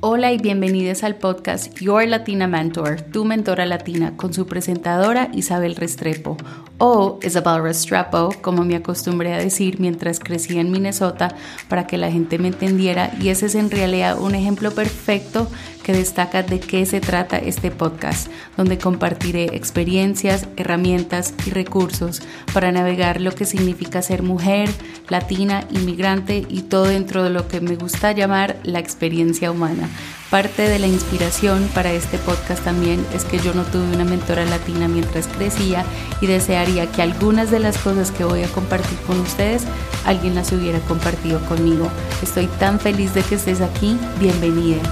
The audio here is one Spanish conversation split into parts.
Hola y bienvenidos al podcast Your Latina Mentor, tu mentora latina, con su presentadora Isabel Restrepo, o Isabel Restrepo, como me acostumbré a decir mientras crecía en Minnesota para que la gente me entendiera, y ese es en realidad un ejemplo perfecto que destaca de qué se trata este podcast, donde compartiré experiencias, herramientas y recursos para navegar lo que significa ser mujer, latina, inmigrante y todo dentro de lo que me gusta llamar la experiencia humana. Parte de la inspiración para este podcast también es que yo no tuve una mentora latina mientras crecía y desearía que algunas de las cosas que voy a compartir con ustedes alguien las hubiera compartido conmigo. Estoy tan feliz de que estés aquí. Bienvenida.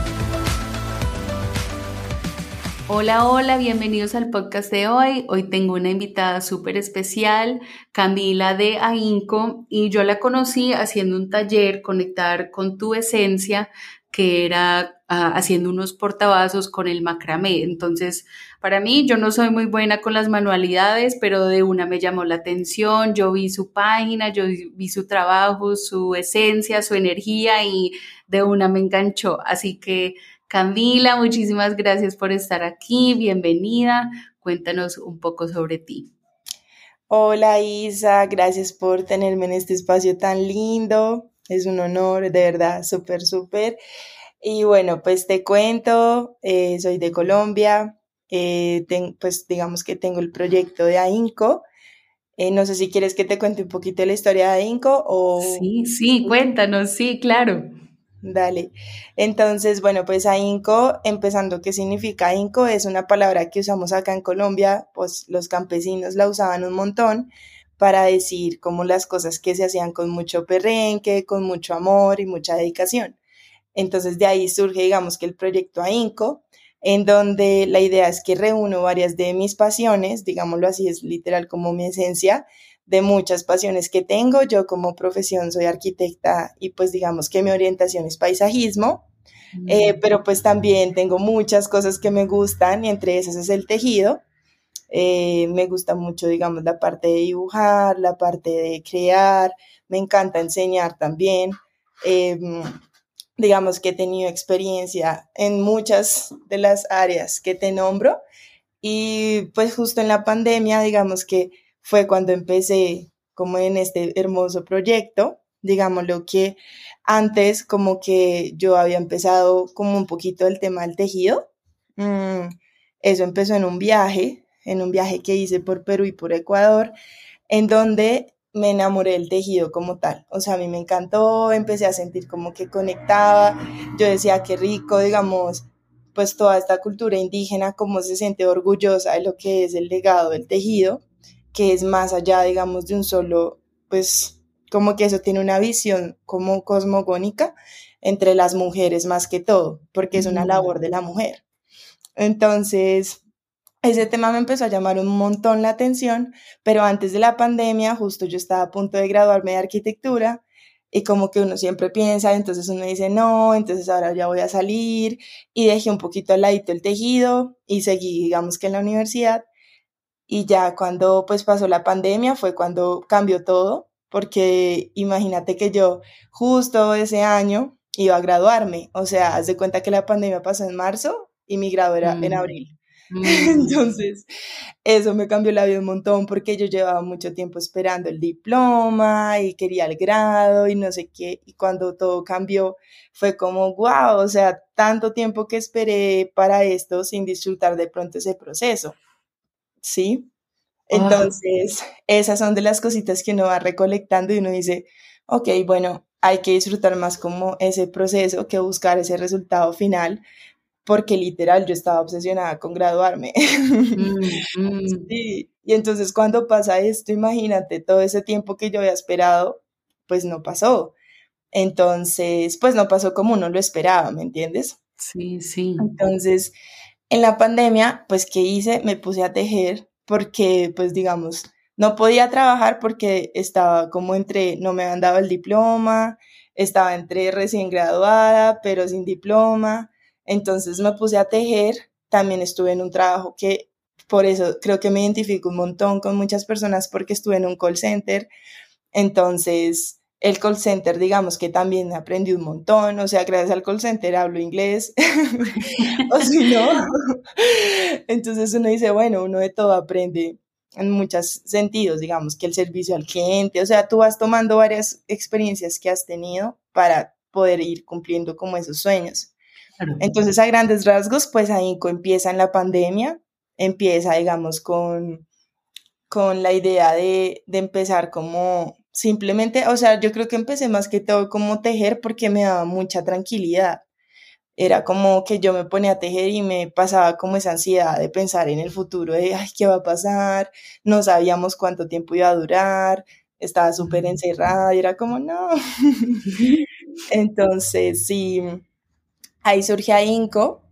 Hola, hola, bienvenidos al podcast de hoy. Hoy tengo una invitada súper especial, Camila de AINCO, y yo la conocí haciendo un taller, Conectar con tu Esencia, que era ah, haciendo unos portavasos con el macramé. Entonces, para mí, yo no soy muy buena con las manualidades, pero de una me llamó la atención, yo vi su página, yo vi su trabajo, su esencia, su energía y de una me enganchó. Así que Camila, muchísimas gracias por estar aquí, bienvenida. Cuéntanos un poco sobre ti. Hola Isa, gracias por tenerme en este espacio tan lindo. Es un honor, de verdad, súper, súper. Y bueno, pues te cuento, eh, soy de Colombia, eh, pues digamos que tengo el proyecto de AINCO. Eh, no sé si quieres que te cuente un poquito la historia de AINCO o... Sí, sí, cuéntanos, sí, claro. Dale. Entonces, bueno, pues ahínco, empezando, ¿qué significa ahínco? Es una palabra que usamos acá en Colombia, pues los campesinos la usaban un montón para decir como las cosas que se hacían con mucho perrenque, con mucho amor y mucha dedicación. Entonces, de ahí surge, digamos, que el proyecto ahínco, en donde la idea es que reúno varias de mis pasiones, digámoslo así, es literal como mi esencia, de muchas pasiones que tengo. Yo como profesión soy arquitecta y pues digamos que mi orientación es paisajismo, eh, pero pues también tengo muchas cosas que me gustan y entre esas es el tejido. Eh, me gusta mucho, digamos, la parte de dibujar, la parte de crear, me encanta enseñar también. Em, digamos que he tenido experiencia en muchas de las áreas que te nombro y pues justo en la pandemia, digamos que fue cuando empecé como en este hermoso proyecto, digámoslo que antes como que yo había empezado como un poquito el tema del tejido. Mm, eso empezó en un viaje, en un viaje que hice por Perú y por Ecuador, en donde me enamoré del tejido como tal. O sea, a mí me encantó, empecé a sentir como que conectaba. Yo decía, qué rico, digamos, pues toda esta cultura indígena, cómo se siente orgullosa de lo que es el legado del tejido que es más allá, digamos, de un solo, pues como que eso tiene una visión como cosmogónica entre las mujeres más que todo, porque es una labor de la mujer. Entonces, ese tema me empezó a llamar un montón la atención, pero antes de la pandemia, justo yo estaba a punto de graduarme de arquitectura y como que uno siempre piensa, entonces uno dice, no, entonces ahora ya voy a salir y dejé un poquito al ladito el tejido y seguí, digamos que en la universidad y ya cuando pues pasó la pandemia fue cuando cambió todo, porque imagínate que yo justo ese año iba a graduarme, o sea, haz de cuenta que la pandemia pasó en marzo y mi grado era en mm. abril. Mm. Entonces, eso me cambió la vida un montón porque yo llevaba mucho tiempo esperando el diploma y quería el grado y no sé qué. Y cuando todo cambió, fue como, wow, o sea, tanto tiempo que esperé para esto sin disfrutar de pronto ese proceso. ¿sí? Entonces, esas son de las cositas que uno va recolectando y uno dice, ok, bueno, hay que disfrutar más como ese proceso que buscar ese resultado final, porque literal yo estaba obsesionada con graduarme. Mm, mm. Y entonces cuando pasa esto, imagínate, todo ese tiempo que yo había esperado, pues no pasó. Entonces, pues no pasó como uno lo esperaba, ¿me entiendes? Sí, sí. Entonces, en la pandemia, pues, ¿qué hice? Me puse a tejer porque, pues, digamos, no podía trabajar porque estaba como entre, no me habían dado el diploma, estaba entre recién graduada, pero sin diploma. Entonces me puse a tejer. También estuve en un trabajo que, por eso creo que me identifico un montón con muchas personas porque estuve en un call center. Entonces, el call center, digamos que también aprendí un montón, o sea, gracias al call center hablo inglés, o si no, entonces uno dice, bueno, uno de todo aprende en muchos sentidos, digamos que el servicio al cliente, o sea, tú vas tomando varias experiencias que has tenido para poder ir cumpliendo como esos sueños. Entonces, a grandes rasgos, pues ahí empieza en la pandemia, empieza, digamos, con, con la idea de, de empezar como simplemente, o sea, yo creo que empecé más que todo como tejer porque me daba mucha tranquilidad. Era como que yo me ponía a tejer y me pasaba como esa ansiedad de pensar en el futuro, de, ay, ¿qué va a pasar? No sabíamos cuánto tiempo iba a durar, estaba súper encerrada y era como, no. Entonces, sí, ahí surge AINCO.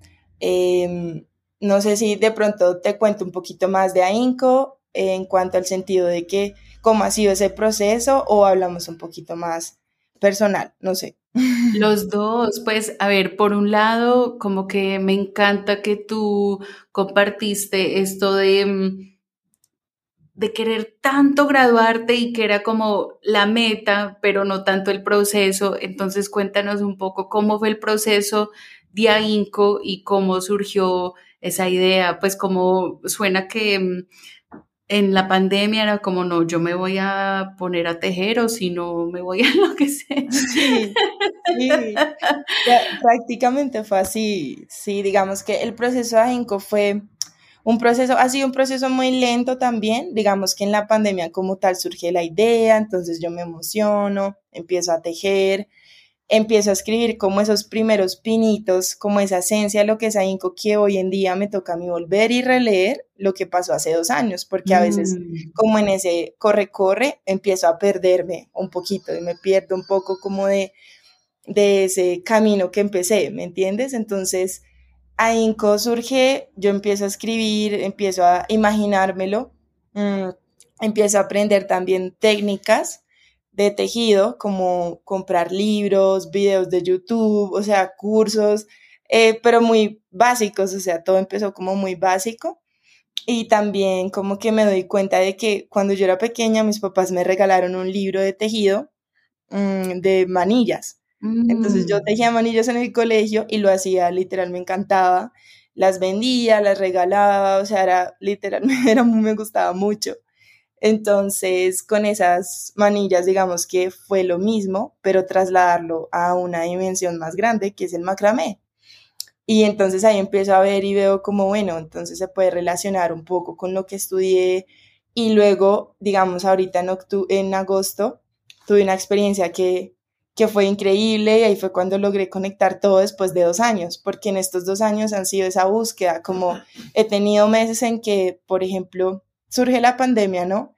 Em, no sé si de pronto te cuento un poquito más de AINCO en cuanto al sentido de que cómo ha sido ese proceso o hablamos un poquito más personal, no sé. Los dos, pues a ver, por un lado, como que me encanta que tú compartiste esto de, mm, de querer tanto graduarte y que era como la meta, pero no tanto el proceso. Entonces cuéntanos un poco cómo fue el proceso de AINCO y cómo surgió esa idea, pues como suena que mm, en la pandemia era como, no, yo me voy a poner a tejer o si no, me voy a lo que sea. Sí, sí. prácticamente fue así. Sí, digamos que el proceso de AGINCO fue un proceso, ha sido un proceso muy lento también. Digamos que en la pandemia como tal surge la idea, entonces yo me emociono, empiezo a tejer empiezo a escribir como esos primeros pinitos, como esa esencia de lo que es Ainco, que hoy en día me toca a mí volver y releer lo que pasó hace dos años, porque a veces mm. como en ese corre-corre empiezo a perderme un poquito y me pierdo un poco como de, de ese camino que empecé, ¿me entiendes? Entonces, Ainco surge, yo empiezo a escribir, empiezo a imaginármelo, mm, empiezo a aprender también técnicas de tejido, como comprar libros, videos de YouTube, o sea, cursos, eh, pero muy básicos, o sea, todo empezó como muy básico. Y también como que me doy cuenta de que cuando yo era pequeña mis papás me regalaron un libro de tejido mm, de manillas. Entonces yo mm. tejía manillas en el colegio y lo hacía, literal, me encantaba. Las vendía, las regalaba, o sea, era literalmente, era, me gustaba mucho. Entonces, con esas manillas, digamos que fue lo mismo, pero trasladarlo a una dimensión más grande, que es el macramé. Y entonces ahí empiezo a ver y veo como, bueno, entonces se puede relacionar un poco con lo que estudié. Y luego, digamos, ahorita en, en agosto, tuve una experiencia que, que fue increíble y ahí fue cuando logré conectar todo después de dos años, porque en estos dos años han sido esa búsqueda, como he tenido meses en que, por ejemplo, surge la pandemia, ¿no?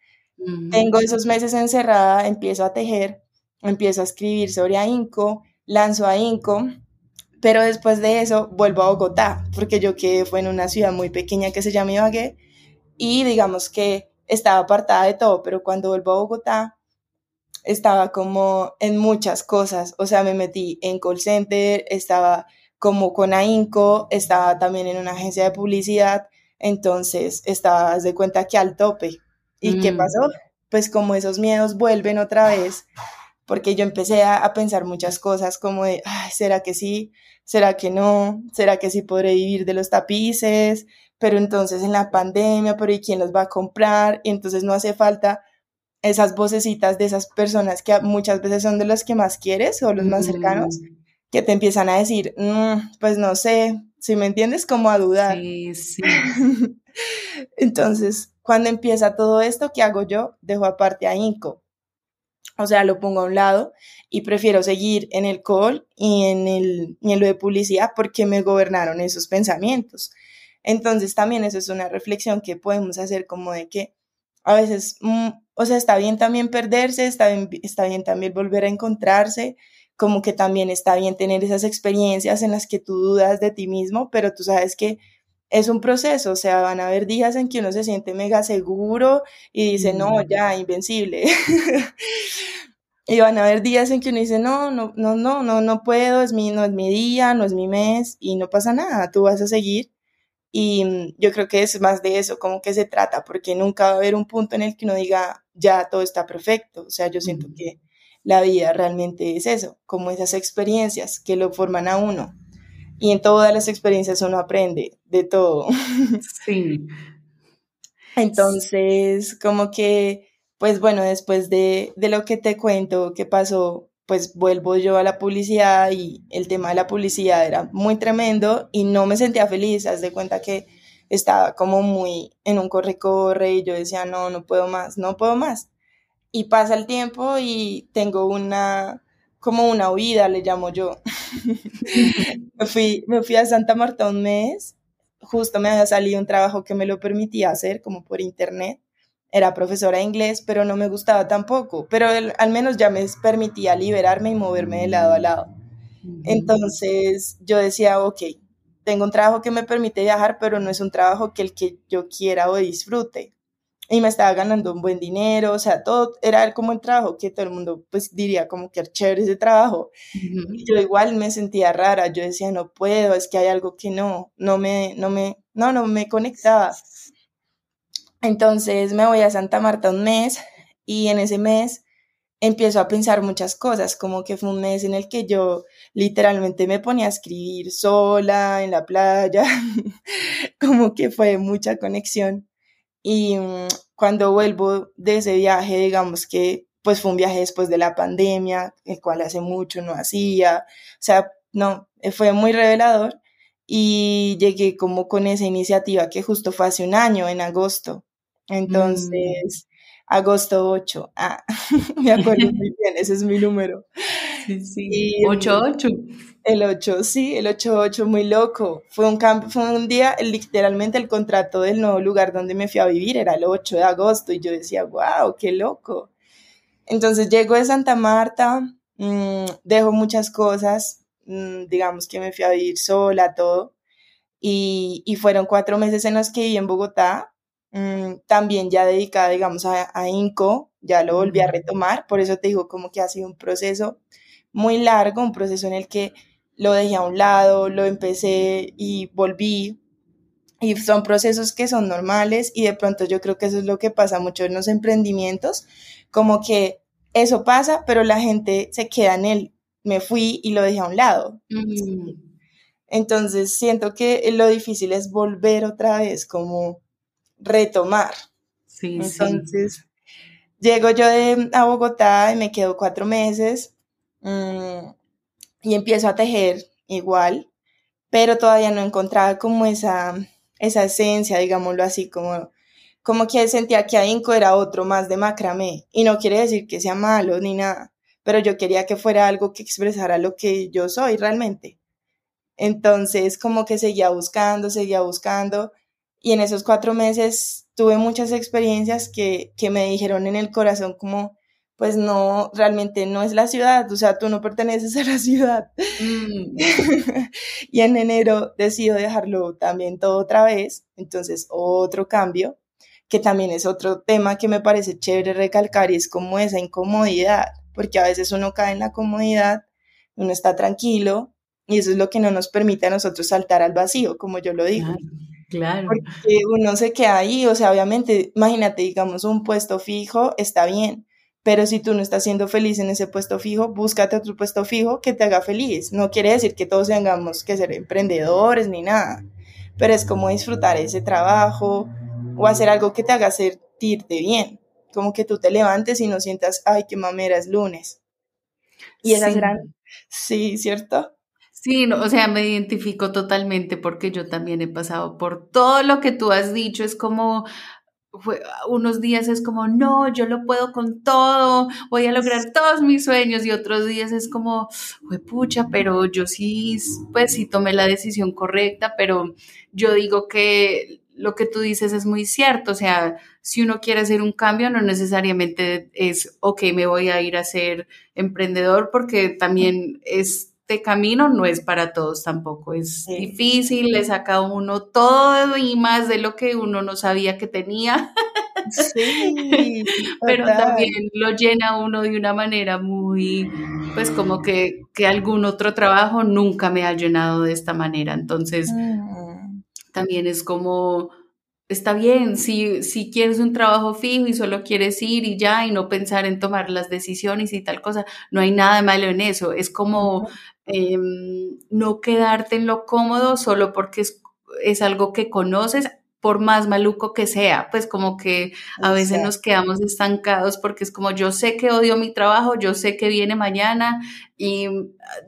Tengo esos meses encerrada, empiezo a tejer, empiezo a escribir sobre AINCO, lanzo AINCO, pero después de eso vuelvo a Bogotá, porque yo que fue en una ciudad muy pequeña que se llama Ibagué y digamos que estaba apartada de todo, pero cuando vuelvo a Bogotá estaba como en muchas cosas, o sea, me metí en call center, estaba como con AINCO, estaba también en una agencia de publicidad, entonces estaba de cuenta que al tope, ¿Y qué mm. pasó? Pues como esos miedos vuelven otra vez, porque yo empecé a, pensar muchas cosas como de, Ay, ¿será que sí? ¿Será que no? ¿Será que sí podré vivir de los tapices? Pero entonces en la pandemia, pero ¿y quién los va a comprar? Y entonces no hace falta esas vocecitas de esas personas que muchas veces son de los que más quieres o los más cercanos, mm. que te empiezan a decir, mm, pues no sé, si me entiendes, como a dudar. Sí, sí. entonces, cuando empieza todo esto, ¿qué hago yo? Dejo aparte a Inco. O sea, lo pongo a un lado y prefiero seguir en el call y en, el, en lo de publicidad porque me gobernaron esos pensamientos. Entonces también eso es una reflexión que podemos hacer como de que a veces, mm, o sea, está bien también perderse, está bien, está bien también volver a encontrarse, como que también está bien tener esas experiencias en las que tú dudas de ti mismo, pero tú sabes que es un proceso, o sea, van a haber días en que uno se siente mega seguro y dice, no, ya, invencible. y van a haber días en que uno dice, no, no, no, no, no, no puedo, es mi, no es mi día, no es mi mes y no pasa nada, tú vas a seguir. Y mm, yo creo que es más de eso, como que se trata, porque nunca va a haber un punto en el que uno diga, ya todo está perfecto. O sea, yo siento que la vida realmente es eso, como esas experiencias que lo forman a uno. Y en todas las experiencias uno aprende de todo. Sí. Entonces, como que, pues bueno, después de, de lo que te cuento que pasó, pues vuelvo yo a la publicidad y el tema de la publicidad era muy tremendo y no me sentía feliz. Haz de cuenta que estaba como muy en un corre-corre y yo decía, no, no puedo más, no puedo más. Y pasa el tiempo y tengo una, como una huida, le llamo yo. me, fui, me fui a Santa Marta un mes, justo me había salido un trabajo que me lo permitía hacer, como por internet. Era profesora de inglés, pero no me gustaba tampoco, pero al menos ya me permitía liberarme y moverme de lado a lado. Entonces yo decía, ok, tengo un trabajo que me permite viajar, pero no es un trabajo que el que yo quiera o disfrute. Y me estaba ganando un buen dinero, o sea, todo era como el trabajo que todo el mundo pues diría como que chévere ese trabajo. Yo igual me sentía rara, yo decía, no puedo, es que hay algo que no, no me, no me, no, no me conectaba. Entonces me voy a Santa Marta un mes y en ese mes empiezo a pensar muchas cosas, como que fue un mes en el que yo literalmente me ponía a escribir sola en la playa, como que fue mucha conexión. Y mm, cuando vuelvo de ese viaje, digamos que pues fue un viaje después de la pandemia, el cual hace mucho no hacía, o sea, no, fue muy revelador y llegué como con esa iniciativa que justo fue hace un año, en agosto. Mm. Entonces, agosto 8. Ah, me acuerdo muy bien, ese es mi número. Sí, sí. 8-8. El 8, sí, el 8-8, muy loco. Fue un, fue un día, literalmente el contrato del nuevo lugar donde me fui a vivir era el 8 de agosto y yo decía, wow, qué loco. Entonces llego de Santa Marta, mmm, dejo muchas cosas, mmm, digamos que me fui a vivir sola, todo. Y, y fueron cuatro meses en los que viví en Bogotá, Mm, también ya dedicada, digamos, a, a, INCO, ya lo volví a retomar, por eso te digo como que ha sido un proceso muy largo, un proceso en el que lo dejé a un lado, lo empecé y volví, y son procesos que son normales y de pronto yo creo que eso es lo que pasa mucho en los emprendimientos, como que eso pasa, pero la gente se queda en él, me fui y lo dejé a un lado. Entonces siento que lo difícil es volver otra vez, como retomar. Sí, Entonces, llego yo de, a Bogotá y me quedo cuatro meses mm, y empiezo a tejer igual, pero todavía no encontraba como esa, esa esencia, digámoslo así, como, como que sentía que Inco era otro más de macramé. Y no quiere decir que sea malo ni nada, pero yo quería que fuera algo que expresara lo que yo soy realmente. Entonces, como que seguía buscando, seguía buscando y en esos cuatro meses tuve muchas experiencias que, que me dijeron en el corazón como, pues no, realmente no es la ciudad, o sea, tú no perteneces a la ciudad. Mm. y en enero decido dejarlo también todo otra vez, entonces otro cambio, que también es otro tema que me parece chévere recalcar y es como esa incomodidad, porque a veces uno cae en la comodidad, uno está tranquilo y eso es lo que no nos permite a nosotros saltar al vacío, como yo lo digo. Claro. Porque uno se queda ahí, o sea, obviamente, imagínate, digamos, un puesto fijo está bien, pero si tú no estás siendo feliz en ese puesto fijo, búscate otro puesto fijo que te haga feliz. No quiere decir que todos tengamos que ser emprendedores ni nada, pero es como disfrutar ese trabajo o hacer algo que te haga sentirte bien, como que tú te levantes y no sientas, ay, qué mamera es lunes. Y esa es gran... Sí, ¿cierto? Sí, o sea, me identifico totalmente porque yo también he pasado por todo lo que tú has dicho. Es como, unos días es como, no, yo lo puedo con todo, voy a lograr todos mis sueños y otros días es como, fue pucha, pero yo sí, pues sí tomé la decisión correcta, pero yo digo que lo que tú dices es muy cierto, o sea, si uno quiere hacer un cambio, no necesariamente es, ok, me voy a ir a ser emprendedor porque también es este camino no es para todos tampoco, es difícil, le saca a uno todo y más de lo que uno no sabía que tenía. Sí, pero también lo llena uno de una manera muy, pues como que, que algún otro trabajo nunca me ha llenado de esta manera, entonces mm. también es como está bien, si, si quieres un trabajo fijo y solo quieres ir y ya y no pensar en tomar las decisiones y tal cosa, no hay nada malo en eso. Es como em, no quedarte en lo cómodo solo porque es, es algo que conoces por más maluco que sea, pues como que a veces nos quedamos estancados porque es como yo sé que odio mi trabajo, yo sé que viene mañana y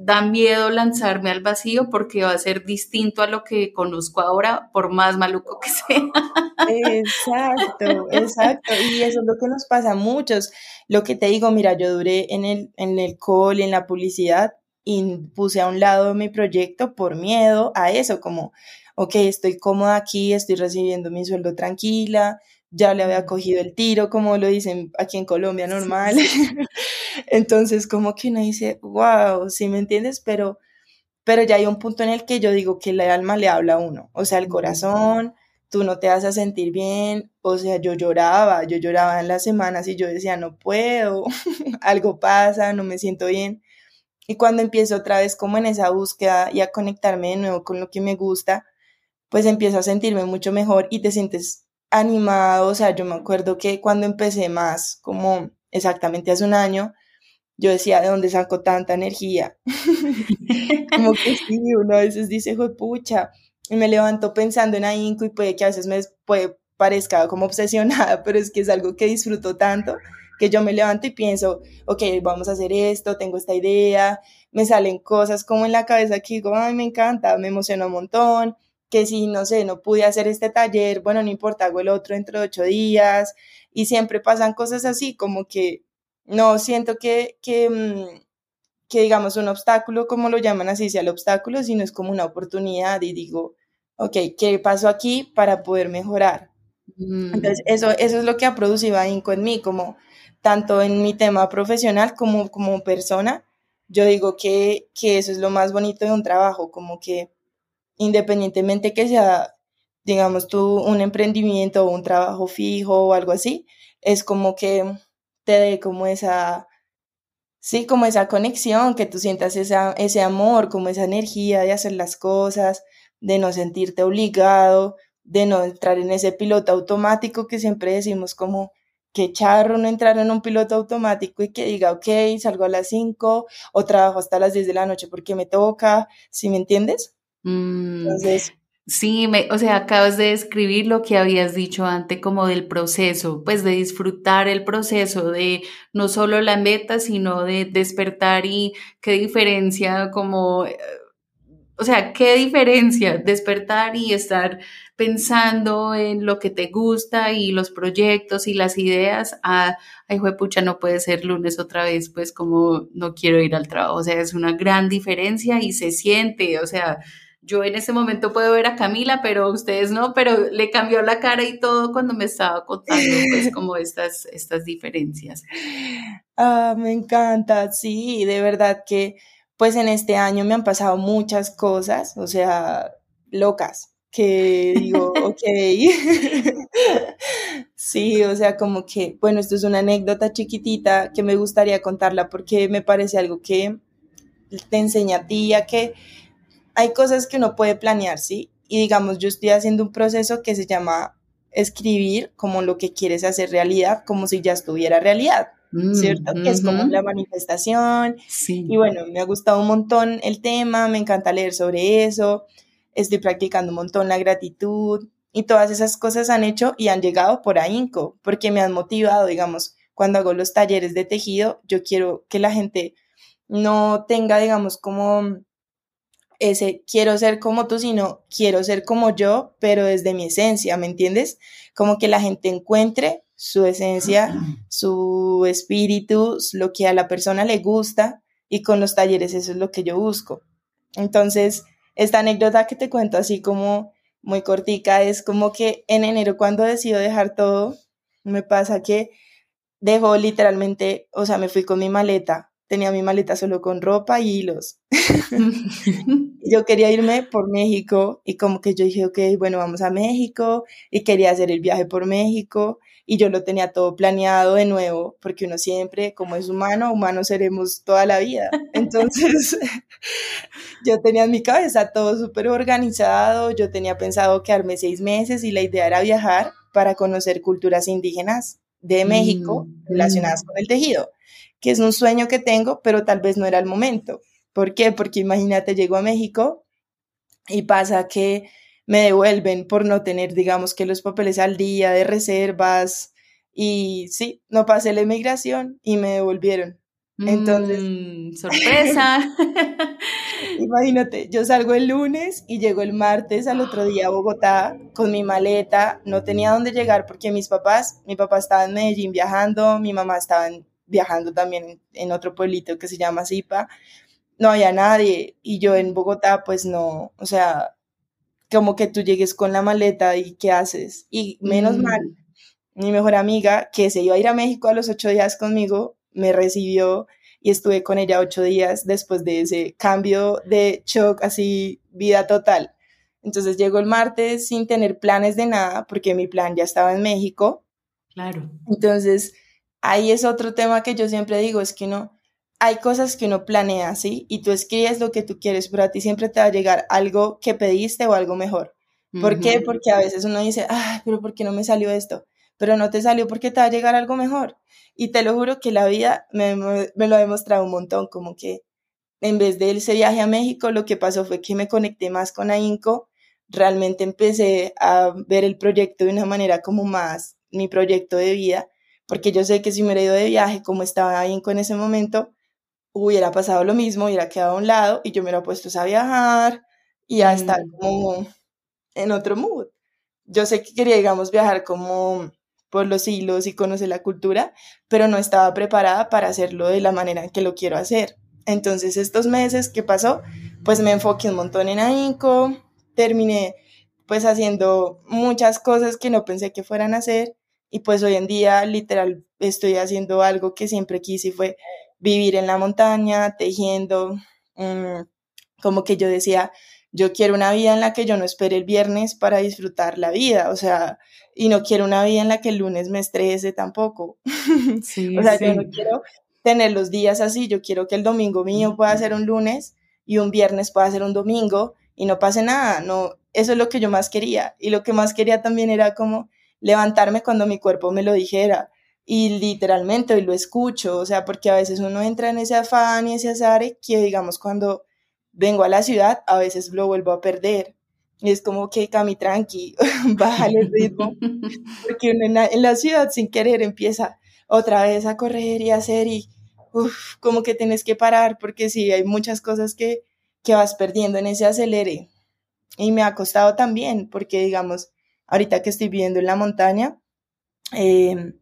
da miedo lanzarme al vacío porque va a ser distinto a lo que conozco ahora, por más maluco que sea. Exacto, exacto. Y eso es lo que nos pasa a muchos. Lo que te digo, mira, yo duré en el, en el call, en la publicidad y puse a un lado mi proyecto por miedo a eso, como ok, estoy cómoda aquí, estoy recibiendo mi sueldo tranquila, ya le había cogido el tiro, como lo dicen aquí en Colombia normal. Entonces, como que uno dice, wow, sí me entiendes, pero, pero ya hay un punto en el que yo digo que el alma le habla a uno, o sea, el corazón, tú no te vas a sentir bien, o sea, yo lloraba, yo lloraba en las semanas y yo decía, no puedo, algo pasa, no me siento bien. Y cuando empiezo otra vez como en esa búsqueda y a conectarme de nuevo con lo que me gusta, pues empiezo a sentirme mucho mejor y te sientes animado. O sea, yo me acuerdo que cuando empecé más, como exactamente hace un año, yo decía, ¿de dónde saco tanta energía? como que sí, uno a veces dice, pucha, y me levanto pensando en ahínco y puede que a veces me puede, parezca como obsesionada, pero es que es algo que disfruto tanto que yo me levanto y pienso, ok, vamos a hacer esto, tengo esta idea, me salen cosas como en la cabeza que digo, ay, me encanta, me emociona un montón, que si, no sé, no pude hacer este taller, bueno, no importa, hago el otro dentro de ocho días y siempre pasan cosas así, como que no siento que, que, mm, que digamos un obstáculo, como lo llaman así, sea el obstáculo, sino es como una oportunidad y digo, ok, ¿qué pasó aquí para poder mejorar? Mm. Entonces, eso, eso es lo que ha producido Inco en mí, como tanto en mi tema profesional como como persona. Yo digo que, que eso es lo más bonito de un trabajo, como que independientemente que sea, digamos, tú un emprendimiento o un trabajo fijo o algo así, es como que te dé como esa, sí, como esa conexión, que tú sientas esa, ese amor, como esa energía de hacer las cosas, de no sentirte obligado, de no entrar en ese piloto automático que siempre decimos como que charro no entrar en un piloto automático y que diga, ok, salgo a las 5 o trabajo hasta las 10 de la noche porque me toca, ¿sí me entiendes? Mm, sí, me, o sea, acabas de describir lo que habías dicho antes como del proceso, pues de disfrutar el proceso, de no solo la meta, sino de despertar y qué diferencia como, eh, o sea, qué diferencia despertar y estar pensando en lo que te gusta y los proyectos y las ideas a, ay, pucha, no puede ser lunes otra vez, pues como no quiero ir al trabajo, o sea, es una gran diferencia y se siente, o sea, yo en ese momento puedo ver a Camila, pero ustedes no, pero le cambió la cara y todo cuando me estaba contando pues como estas, estas diferencias. Ah, me encanta, sí, de verdad que pues en este año me han pasado muchas cosas, o sea, locas, que digo, ok, sí, o sea, como que, bueno, esto es una anécdota chiquitita que me gustaría contarla porque me parece algo que te enseña a ti a que hay cosas que uno puede planear, ¿sí? Y digamos, yo estoy haciendo un proceso que se llama escribir como lo que quieres hacer realidad, como si ya estuviera realidad, mm, ¿cierto? Que es como la manifestación. Sí. Y bueno, me ha gustado un montón el tema, me encanta leer sobre eso, estoy practicando un montón la gratitud y todas esas cosas han hecho y han llegado por ahínco, porque me han motivado, digamos, cuando hago los talleres de tejido, yo quiero que la gente no tenga, digamos, como ese quiero ser como tú, sino quiero ser como yo, pero desde mi esencia, ¿me entiendes? Como que la gente encuentre su esencia, su espíritu, lo que a la persona le gusta y con los talleres eso es lo que yo busco. Entonces, esta anécdota que te cuento así como muy cortica es como que en enero cuando decido dejar todo, me pasa que dejo literalmente, o sea, me fui con mi maleta tenía mi maleta solo con ropa y hilos. yo quería irme por México y como que yo dije, ok, bueno, vamos a México y quería hacer el viaje por México y yo lo tenía todo planeado de nuevo porque uno siempre, como es humano, humano seremos toda la vida. Entonces, yo tenía en mi cabeza todo súper organizado, yo tenía pensado quedarme seis meses y la idea era viajar para conocer culturas indígenas de México mm, relacionadas mm. con el tejido, que es un sueño que tengo, pero tal vez no era el momento. ¿Por qué? Porque imagínate, llego a México y pasa que me devuelven por no tener, digamos, que los papeles al día de reservas y sí, no pasé la inmigración y me devolvieron. Entonces, mm, sorpresa. imagínate, yo salgo el lunes y llego el martes al otro día a Bogotá con mi maleta, no tenía dónde llegar porque mis papás, mi papá estaba en Medellín viajando, mi mamá estaba viajando también en otro pueblito que se llama Zipa, no había nadie y yo en Bogotá pues no, o sea, como que tú llegues con la maleta y qué haces y menos mm. mal mi mejor amiga, que se iba a ir a México a los ocho días conmigo, me recibió y estuve con ella ocho días después de ese cambio de shock, así, vida total. Entonces llegó el martes sin tener planes de nada, porque mi plan ya estaba en México. Claro. Entonces, ahí es otro tema que yo siempre digo, es que uno, hay cosas que uno planea, ¿sí? Y tú escribes lo que tú quieres, pero a ti siempre te va a llegar algo que pediste o algo mejor. ¿Por qué? Porque a veces uno dice, ay, pero ¿por qué no me salió esto? pero no te salió porque te va a llegar algo mejor. Y te lo juro que la vida me, lo ha demostrado un montón, como que en vez de ese viaje a México, lo que pasó fue que me conecté más con AINCO, realmente empecé a ver el proyecto de una manera como más mi proyecto de vida, porque yo sé que si me hubiera ido de viaje como estaba AINCO en ese momento, hubiera pasado lo mismo, hubiera quedado a un lado y yo me hubiera puesto a viajar y a estar mm. como en otro mood. Yo sé que quería, digamos, viajar como por los hilos y conoce la cultura, pero no estaba preparada para hacerlo de la manera en que lo quiero hacer. Entonces estos meses que pasó, pues me enfoqué un montón en AINCO, terminé pues haciendo muchas cosas que no pensé que fueran a hacer y pues hoy en día literal estoy haciendo algo que siempre quise y fue vivir en la montaña, tejiendo, mm, como que yo decía, yo quiero una vida en la que yo no espere el viernes para disfrutar la vida, o sea, y no quiero una vida en la que el lunes me estrese tampoco. Sí, o sea, yo no quiero tener los días así, yo quiero que el domingo mío pueda ser un lunes y un viernes pueda ser un domingo y no pase nada, no, eso es lo que yo más quería. Y lo que más quería también era como levantarme cuando mi cuerpo me lo dijera y literalmente hoy lo escucho, o sea, porque a veces uno entra en ese afán y ese azar que digamos cuando vengo a la ciudad a veces lo vuelvo a perder y es como que Cami, tranqui, bájale el ritmo, porque uno en la, ciudad sin querer empieza otra vez a correr y a hacer y uf, como que tienes que parar, porque sí, hay muchas cosas que, que vas perdiendo en ese acelere. Y me ha costado también, porque digamos, ahorita que estoy viviendo en la montaña, em,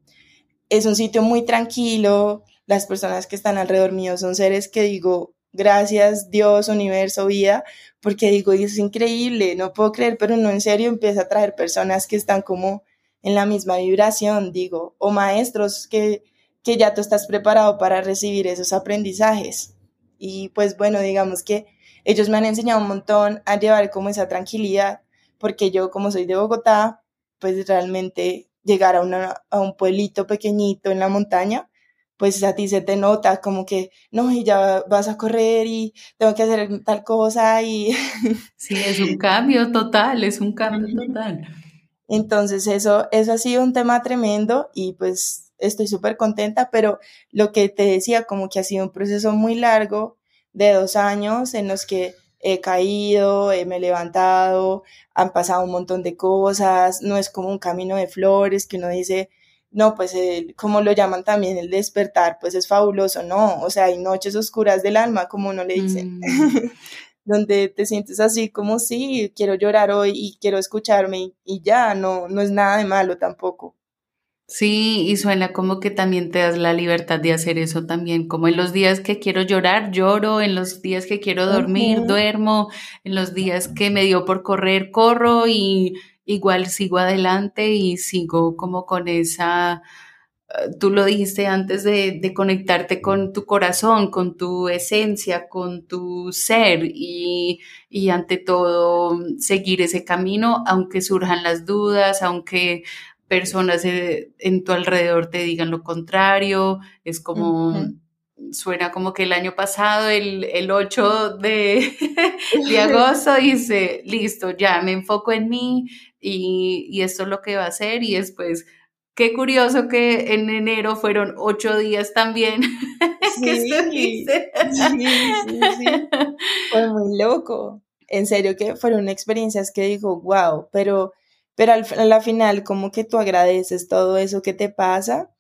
es un sitio muy tranquilo, las personas que están alrededor mío son seres que digo, gracias Dios, universo, vida, porque digo, es increíble, no puedo creer, pero no en serio empieza a traer personas que están como en la misma vibración, digo, o maestros que, que ya tú estás preparado para recibir esos aprendizajes. Y pues bueno, digamos que ellos me han enseñado un montón a llevar como esa tranquilidad, porque yo como soy de Bogotá, pues realmente llegar a, a un pueblito pequeñito en la montaña, pues a ti se te nota como que, no, y ya vas a correr y tengo que hacer tal cosa y... Sí, es un cambio total, es un cambio total. Entonces eso, eso ha sido un tema tremendo y pues estoy súper contenta, pero lo que te decía, como que ha sido un proceso muy largo de dos años en los que he caído, me he levantado, han pasado un montón de cosas, no es como un camino de flores que uno dice, no, pues como lo llaman también el despertar, pues es fabuloso, no, o sea, hay noches oscuras del alma, como uno le dice, mm. donde te sientes así como sí, quiero llorar hoy y quiero escucharme y, ya, no, no es nada de malo tampoco. Sí, y suena como que también te das la libertad de hacer eso también, como en los días que quiero llorar, lloro, en los días que quiero dormir, duermo, en los días que me dio por correr, corro y igual sigo adelante y sigo como con esa, eh, tú lo dijiste antes de, conectarte con tu corazón, con tu esencia, con tu ser y, ante todo seguir ese camino, aunque surjan las dudas, aunque personas en tu alrededor te digan lo contrario, es como suena como que el año pasado, el, el 8 de, de, agosto, dice, listo, ya me enfoco en mí y, y, esto es lo que va a hacer y después, qué curioso que en enero fueron ocho días también. Sí, sí, sí, sí, Fue muy loco. En serio que fueron experiencias que dijo, wow, pero, pero al, a la final como que tú agradeces todo eso que te pasa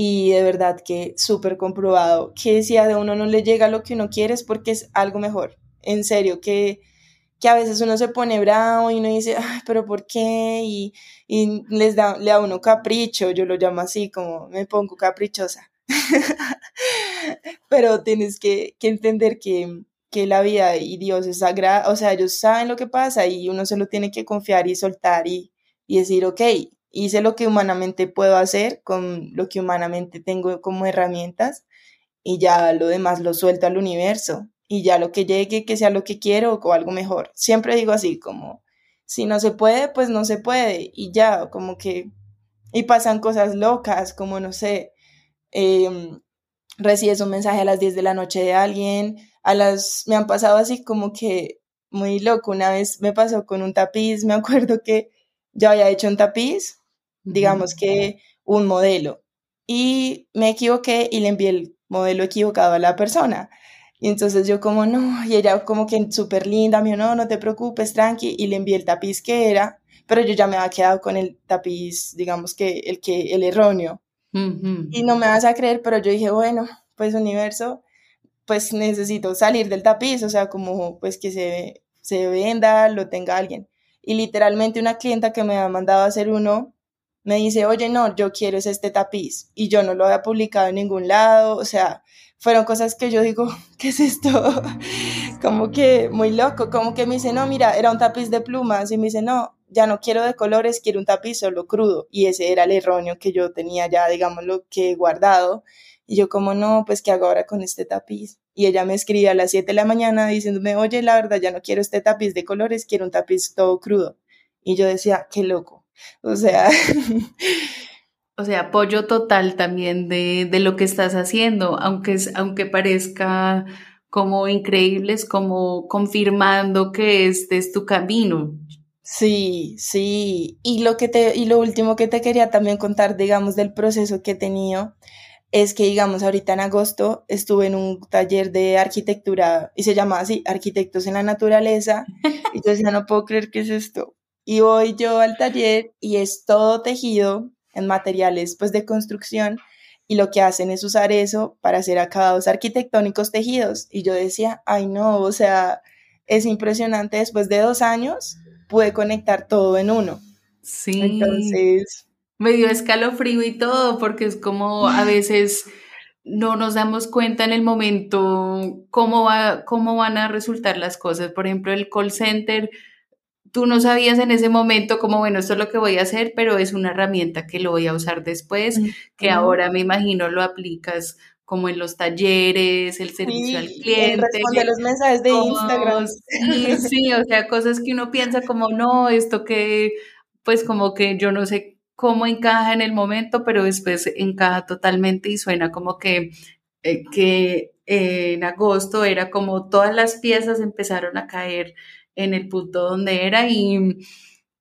y de verdad que súper comprobado que si a uno no le llega lo que uno quiere es porque es algo mejor. En serio, que, que a veces uno se pone bravo y uno dice, Ay, pero ¿por qué? Y, y les da, le da uno capricho, yo lo llamo así, como me pongo caprichosa. pero tienes que, que entender que, que la vida y Dios es sagrada, o sea, ellos saben lo que pasa y uno se lo tiene que confiar y soltar y, y decir, ok, hice lo que humanamente puedo hacer con lo que humanamente tengo como herramientas y ya lo demás lo suelto al universo y ya lo que llegue, que sea lo que quiero o algo mejor. Siempre digo así, como si no se puede, pues no se puede y ya, como que, y pasan cosas locas, como no sé, eh, recibes un mensaje a las 10 de la noche de alguien, a las, me han pasado así como que muy loco, una vez me pasó con un tapiz, me acuerdo que yo había hecho un tapiz digamos que un modelo. Y me equivoqué y le envié el modelo equivocado a la persona. Y entonces yo como, no, y ella como que súper linda, me dijo, no, no te preocupes, tranqui, y le envié el tapiz que era, pero yo ya me había quedado con el tapiz, digamos que el que, el erróneo. Y no me vas a creer, pero yo dije, bueno, pues universo, pues necesito salir del tapiz, o sea, como pues que se, se venda, lo tenga alguien. Y literalmente una clienta que me ha mandado a hacer uno, me dice, oye, no, yo quiero este tapiz y yo no lo había publicado en ningún lado, o sea, fueron cosas que yo digo, ¿qué es esto? como que muy loco, como que me dice, no, mira, era un tapiz de plumas y me dice, no, ya no quiero de colores, quiero un tapiz solo crudo y ese era el erróneo que yo tenía ya, digamos, lo que he guardado. Y yo como, no, pues, ¿qué hago ahora con este tapiz? Y ella me escribe a las 7 de la mañana diciéndome, oye, la verdad, ya no quiero este tapiz de colores, quiero un tapiz todo crudo. Y yo decía, qué loco o sea... O sea, apoyo total también de, de, lo que estás haciendo, aunque, aunque parezca como increíble, es como confirmando que este es tu camino. Sí, sí. Y lo que te, y lo último que te quería también contar, digamos, del proceso que he tenido, es que, digamos, ahorita en agosto estuve en un taller de arquitectura y se llama así, Arquitectos en la Naturaleza. Y yo decía, no puedo creer que es esto. Y voy yo al taller y es todo tejido en materiales pues de construcción y lo que hacen es usar eso para hacer acabados arquitectónicos tejidos. Y yo decía, ay no, o sea, es impresionante, después de dos años pude conectar todo en uno. Sí. Entonces... Me dio escalofrío y todo, porque es como a veces no nos damos cuenta en el momento cómo, va, cómo van a resultar las cosas. Por ejemplo, el call center tú no sabías en ese momento como, bueno, esto es lo que voy a hacer, pero es una herramienta que lo voy a usar después, que ahora me imagino lo aplicas como en los talleres, el servicio al cliente. Responde los mensajes de Instagram. Sí, sí, o sea, cosas que uno piensa como, no, esto que, pues como que yo no sé cómo encaja en el momento, pero después encaja totalmente y suena como que, eh, que en agosto era como todas las piezas empezaron a caer en el punto donde era y,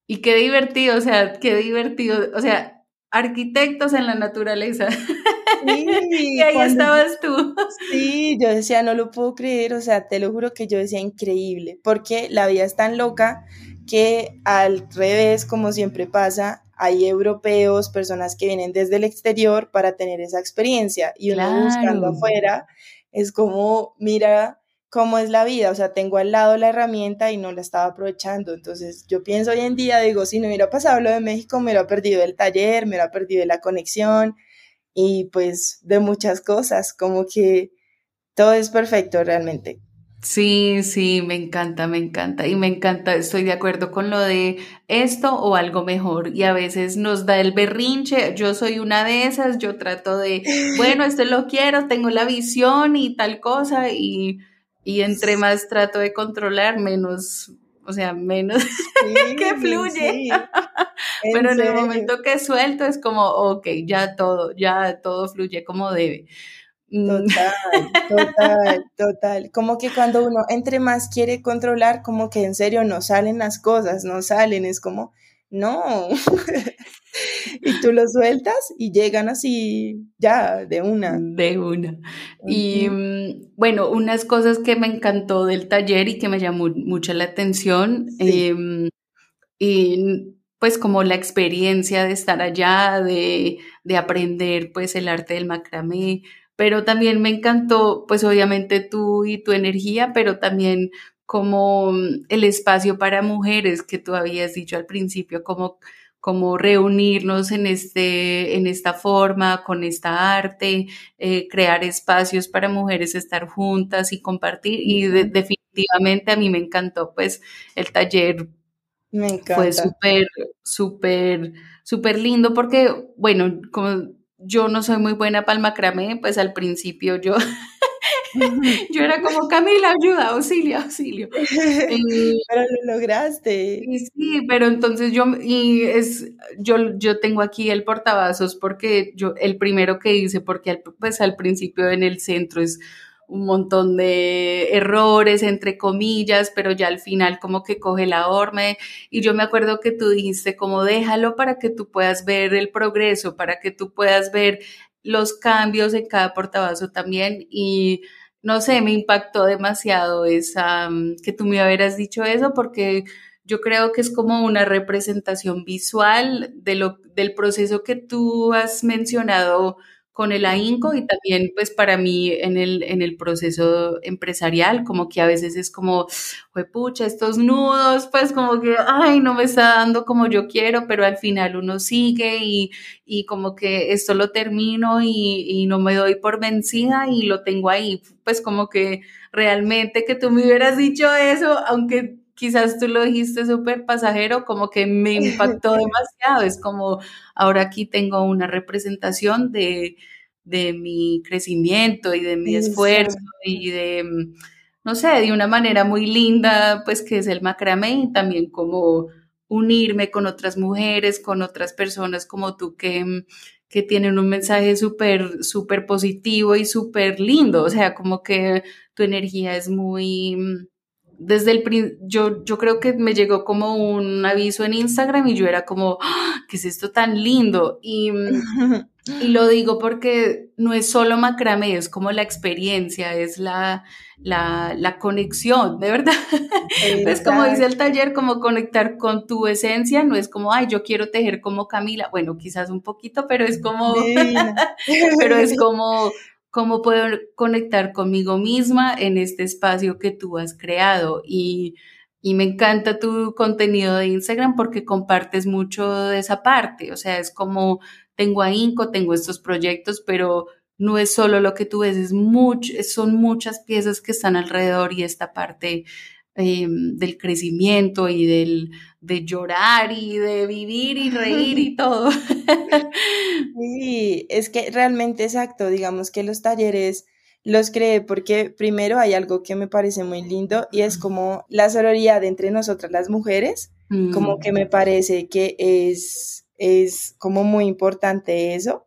y qué divertido, o sea, qué divertido, o sea, arquitectos en la naturaleza. Sí, y ahí estabas tú. Sí, yo decía, no lo puedo creer, o sea, te lo juro que yo decía increíble, porque la vida es tan loca que al revés, como siempre pasa, hay europeos, personas que vienen desde el exterior para tener esa experiencia y uno buscando afuera es como, mira, cómo es la vida, o sea, tengo al lado la herramienta y no la estaba aprovechando. Entonces, yo pienso hoy en día, digo, si no hubiera pasado lo de México, me hubiera perdido el taller, me hubiera perdido la conexión y pues de muchas cosas, como que todo es perfecto realmente. Sí, sí, me encanta, me encanta. Y me encanta, estoy de acuerdo con lo de esto o algo mejor. Y a veces nos da el berrinche, yo soy una de esas, yo trato de, bueno, esto lo quiero, tengo la visión y tal cosa y y entre más trato de controlar, menos, o sea, menos que fluye. Pero en el momento que suelto es como, ok, ya todo, ya todo fluye como debe. Mm. Total, total, total. Como que cuando uno entre más quiere controlar, como que en serio no salen las cosas, no salen, es como, no. y tú lo sueltas y llegan así ya de una. De una. Y mm, bueno, unas cosas que me encantó del taller y que me llamó mucho la atención, em, y pues como la experiencia de estar allá, de, de aprender pues el arte del macramé, pero también me encantó, pues obviamente tú y tu energía, pero también como mm, el espacio para mujeres que tú habías dicho al principio, como, como reunirnos en, este, en esta forma, con esta arte, eh, crear espacios para mujeres estar juntas y compartir. Y definitivamente a mí me encantó, pues el taller me encanta. fue súper, súper, súper lindo porque, bueno, como yo no soy muy buena para el macramé, pues al principio yo, yo era como, Camila, ayuda, auxilio, auxilio. pero lo lograste. sí, pero entonces yo, y es, yo, yo tengo aquí el portavasos porque yo, el primero que hice, porque pues al principio en el centro es un montón de errores, entre comillas, pero ya al final como que coge la horme. Y yo me acuerdo que tú dijiste como déjalo para que tú puedas ver el progreso, para que tú puedas ver los cambios en cada portavasos también. Y no sé, me impactó demasiado esa, mm, que tú me hubieras dicho eso, porque yo creo que es como una representación visual de lo, del proceso que tú has mencionado con el ahínco y también pues para mí en el, en el proceso empresarial, como que a veces es como, pucha, estos nudos, pues como que, ay, no me está dando como yo quiero, pero al final uno sigue y, y como que esto lo termino y, y no me doy por vencida y lo tengo ahí, pues como que realmente que tú me hubieras dicho eso, aunque quizás tú lo dijiste súper pasajero, como que me impactó demasiado. Es como, ahora aquí tengo una representación de, de mi crecimiento y de mi esfuerzo y de, no sé, de una manera muy linda, pues que es el macramé y también como unirme con otras mujeres, con otras personas como tú que, que tienen un mensaje súper, súper positivo y súper lindo. O sea, como que tu energía es muy desde el yo, yo creo que me llegó como un aviso en Instagram y yo era como, ¡Ah! ¿qué es esto tan lindo? Y, y, lo digo porque no es solo macramé, es como la experiencia, es la, la, la conexión, de verdad. Es como dice el taller, como conectar con tu esencia, no es como, ay, yo quiero tejer como Camila, bueno, quizás un poquito, pero es como, pero es como cómo puedo conectar conmigo misma en este espacio que tú has creado. Y, me encanta tu contenido de Instagram porque compartes mucho de esa parte. O sea, es como tengo a Inco, tengo estos proyectos, pero no es solo lo que tú ves, es mucho, son muchas piezas que están alrededor y esta parte em, del crecimiento y del, de llorar y de vivir y reír y todo. Sí, es que realmente exacto, digamos que los talleres los creé porque primero hay algo que me parece muy lindo y es como la sororidad entre nosotras las mujeres, como que me mm. parece que es, es como muy importante eso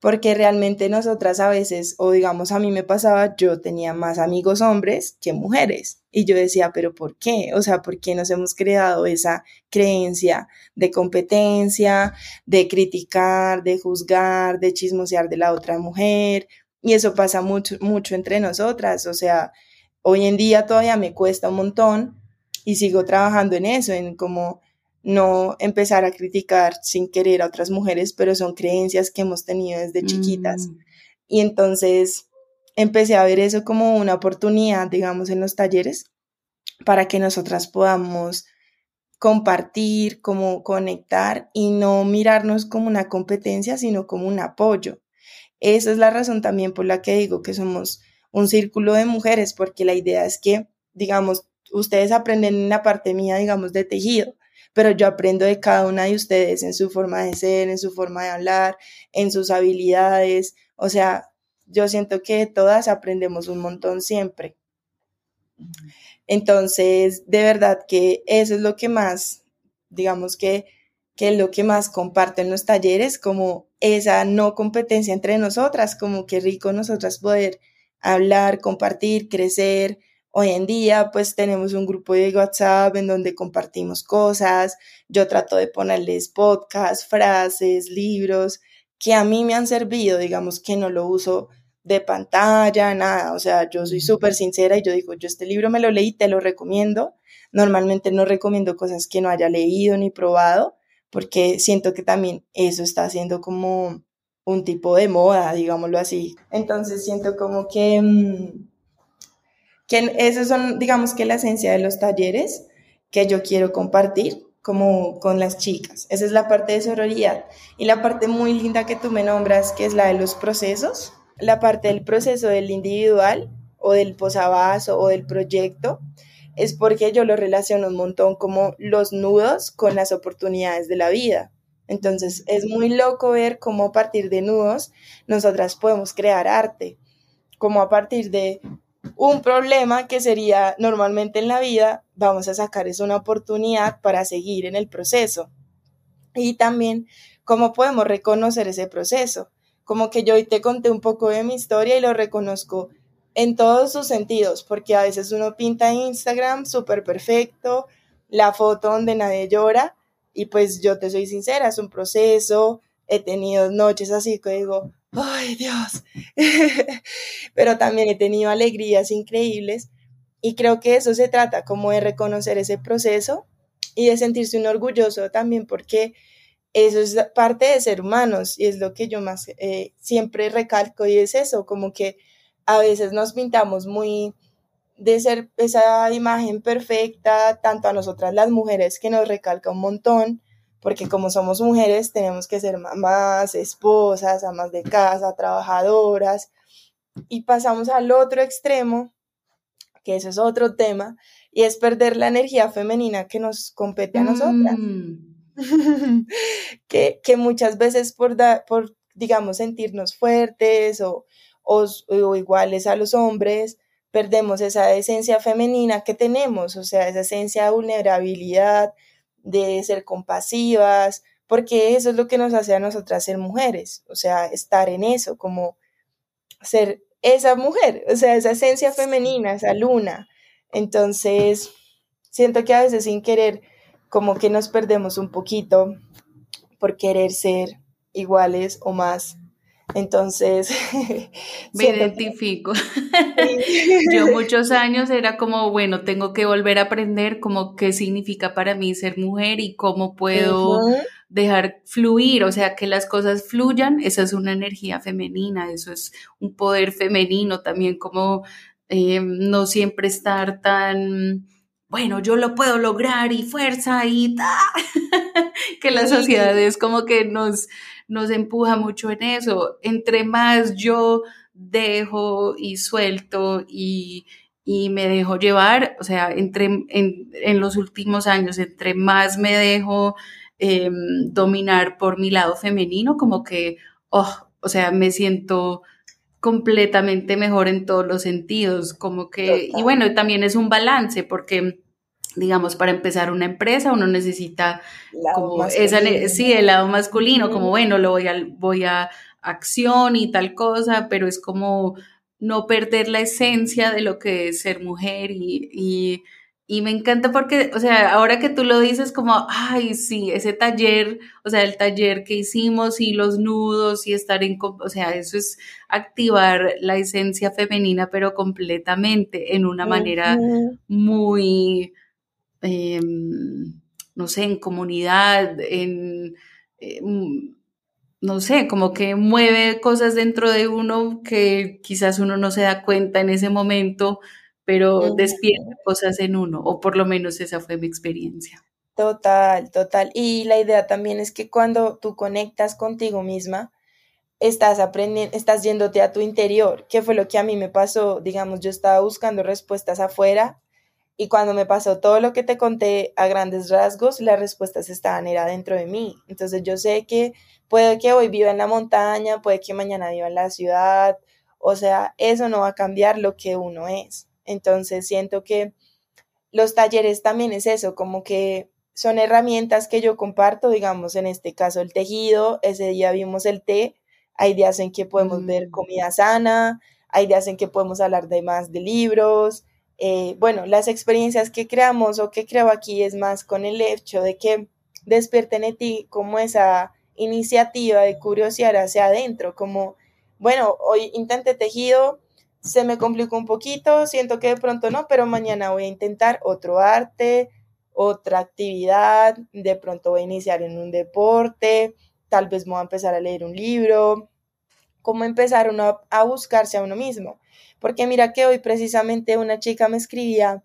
porque realmente nosotras a veces, o digamos a mí me pasaba, yo tenía más amigos hombres que mujeres. Y yo decía, pero ¿por qué? O sea, ¿por qué nos hemos creado esa creencia de competencia, de criticar, de juzgar, de chismosear de la otra mujer? Y eso pasa mucho, mucho entre nosotras. O sea, hoy en día todavía me cuesta un montón y sigo trabajando en eso, en como no empezar a criticar sin querer a otras mujeres, pero son creencias que hemos tenido desde chiquitas. Mm. Y entonces empecé a ver eso como una oportunidad, digamos, en los talleres para que nosotras podamos compartir, como conectar y no mirarnos como una competencia, sino como un apoyo. Esa es la razón también por la que digo que somos un círculo de mujeres, porque la idea es que, digamos, ustedes aprenden una parte mía, digamos, de tejido, pero yo aprendo de cada una de ustedes en su forma de ser, en su forma de hablar, en sus habilidades. O sea, yo siento que todas aprendemos un montón siempre. Entonces, de verdad que eso es lo que más, digamos que que es lo que más comparto en los talleres, como esa no competencia entre nosotras, como que rico nosotras poder hablar, compartir, crecer. Hoy en día pues tenemos un grupo de WhatsApp en donde compartimos cosas, yo trato de ponerles podcasts, frases, libros que a mí me han servido, digamos que no lo uso de pantalla, nada, o sea, yo soy súper sincera y yo digo, yo este libro me lo leí, te lo recomiendo. Normalmente no recomiendo cosas que no haya leído ni probado, porque siento que también eso está haciendo como un tipo de moda, digámoslo así. Entonces siento como que, mm, que eso son, digamos que la esencia de los talleres que yo quiero compartir como con las chicas. Esa es la parte de sororidad. Y la parte muy linda que tú me nombras, que es la de los procesos, la parte del proceso del individual o del posavasos o del proyecto, es porque yo lo relaciono un montón como los nudos con las oportunidades de la vida. Entonces es muy loco ver cómo a partir de nudos nosotras podemos crear arte, como a partir de un problema que sería normalmente en la vida, vamos a sacar es una oportunidad para seguir en el proceso. Y también cómo podemos reconocer ese proceso. Como que yo hoy te conté un poco de mi historia y lo reconozco en todos sus sentidos, porque a veces uno pinta Instagram súper perfecto, la foto donde nadie llora, y pues yo te soy sincera, es un proceso, he tenido noches así que digo, ay Dios, pero también he tenido alegrías increíbles, y creo que eso se trata, como de reconocer ese proceso y de sentirse un orgulloso también, porque eso es parte de ser humanos, y es lo que yo más eh, siempre recalco, y es eso, como que a veces nos pintamos muy de ser esa imagen perfecta, tanto a nosotras las mujeres que nos recalca un montón, porque como somos mujeres tenemos que ser mamás, esposas, amas de casa, trabajadoras, y pasamos al otro extremo, que eso es otro tema, y es perder la energía femenina que nos compete a nosotras. Mm. que, que, muchas veces por, por, digamos, sentirnos fuertes o, o, iguales a los hombres, perdemos esa esencia femenina que tenemos, o sea, esa esencia de vulnerabilidad, de ser compasivas, porque eso es lo que nos hace a nosotras ser mujeres, o sea, estar en eso, como ser esa mujer, o sea, esa esencia femenina, esa luna. Entonces, siento que a veces sin querer, como que nos perdemos un poquito por querer ser iguales o más entonces, me identifico. Yo muchos años era como, bueno, tengo que volver a aprender como qué significa para mí ser mujer y cómo puedo dejar fluir, o sea, que las cosas fluyan, esa es una energía femenina, eso es un poder femenino también, como eh, no siempre estar tan bueno, yo lo puedo lograr y fuerza y ta, que la sociedad es como que nos, nos empuja mucho en eso. Entre más yo dejo y suelto y, me dejo llevar, o sea, entre, en, los últimos años, entre más me dejo em, dominar por mi lado femenino, como que, oh, o sea, me siento completamente mejor en todos los sentidos, como que, y bueno, también es un balance porque digamos, para empezar una empresa uno necesita como esa, sí, el lado masculino, como bueno, lo voy a, voy a acción y tal cosa, pero es como no perder la esencia de lo que es ser mujer y y me encanta porque, o sea, ahora que tú lo dices como, ay, sí, ese taller, o sea, el taller que hicimos y los nudos y estar en, o sea, eso es activar la esencia femenina, pero completamente, en una manera muy, em, no sé, en comunidad, en, em, no sé, como que mueve cosas dentro de uno que quizás uno no se da cuenta en ese momento pero despierta cosas en uno, o por lo menos esa fue mi experiencia. Total, total. Y la idea también es que cuando tú conectas contigo misma, estás aprendiendo, estás yéndote a tu interior, que fue lo que a mí me pasó, digamos, yo estaba buscando respuestas afuera y cuando me pasó todo lo que te conté a grandes rasgos, las respuestas estaban era dentro de mí. Entonces yo sé que puede que hoy viva en la montaña, puede que mañana viva en la ciudad, o sea, eso no va a cambiar lo que uno es. Entonces siento que los talleres también es eso, como que son herramientas que yo comparto, digamos, en este caso el tejido, ese día vimos el té, hay días en que podemos ver mm. comida sana, hay días en que podemos hablar de más de libros. Eh, bueno, las experiencias que creamos o que creo aquí es más con el hecho de que despierten en ti como esa iniciativa de curiosidad hacia adentro, como, bueno, hoy intenté tejido, se me complicó un poquito, siento que de pronto no, pero mañana voy a intentar otro arte, otra actividad, de pronto voy a iniciar en un deporte, tal vez voy a empezar a leer un libro, cómo empezar uno a buscarse a uno mismo. Porque mira que hoy precisamente una chica me escribía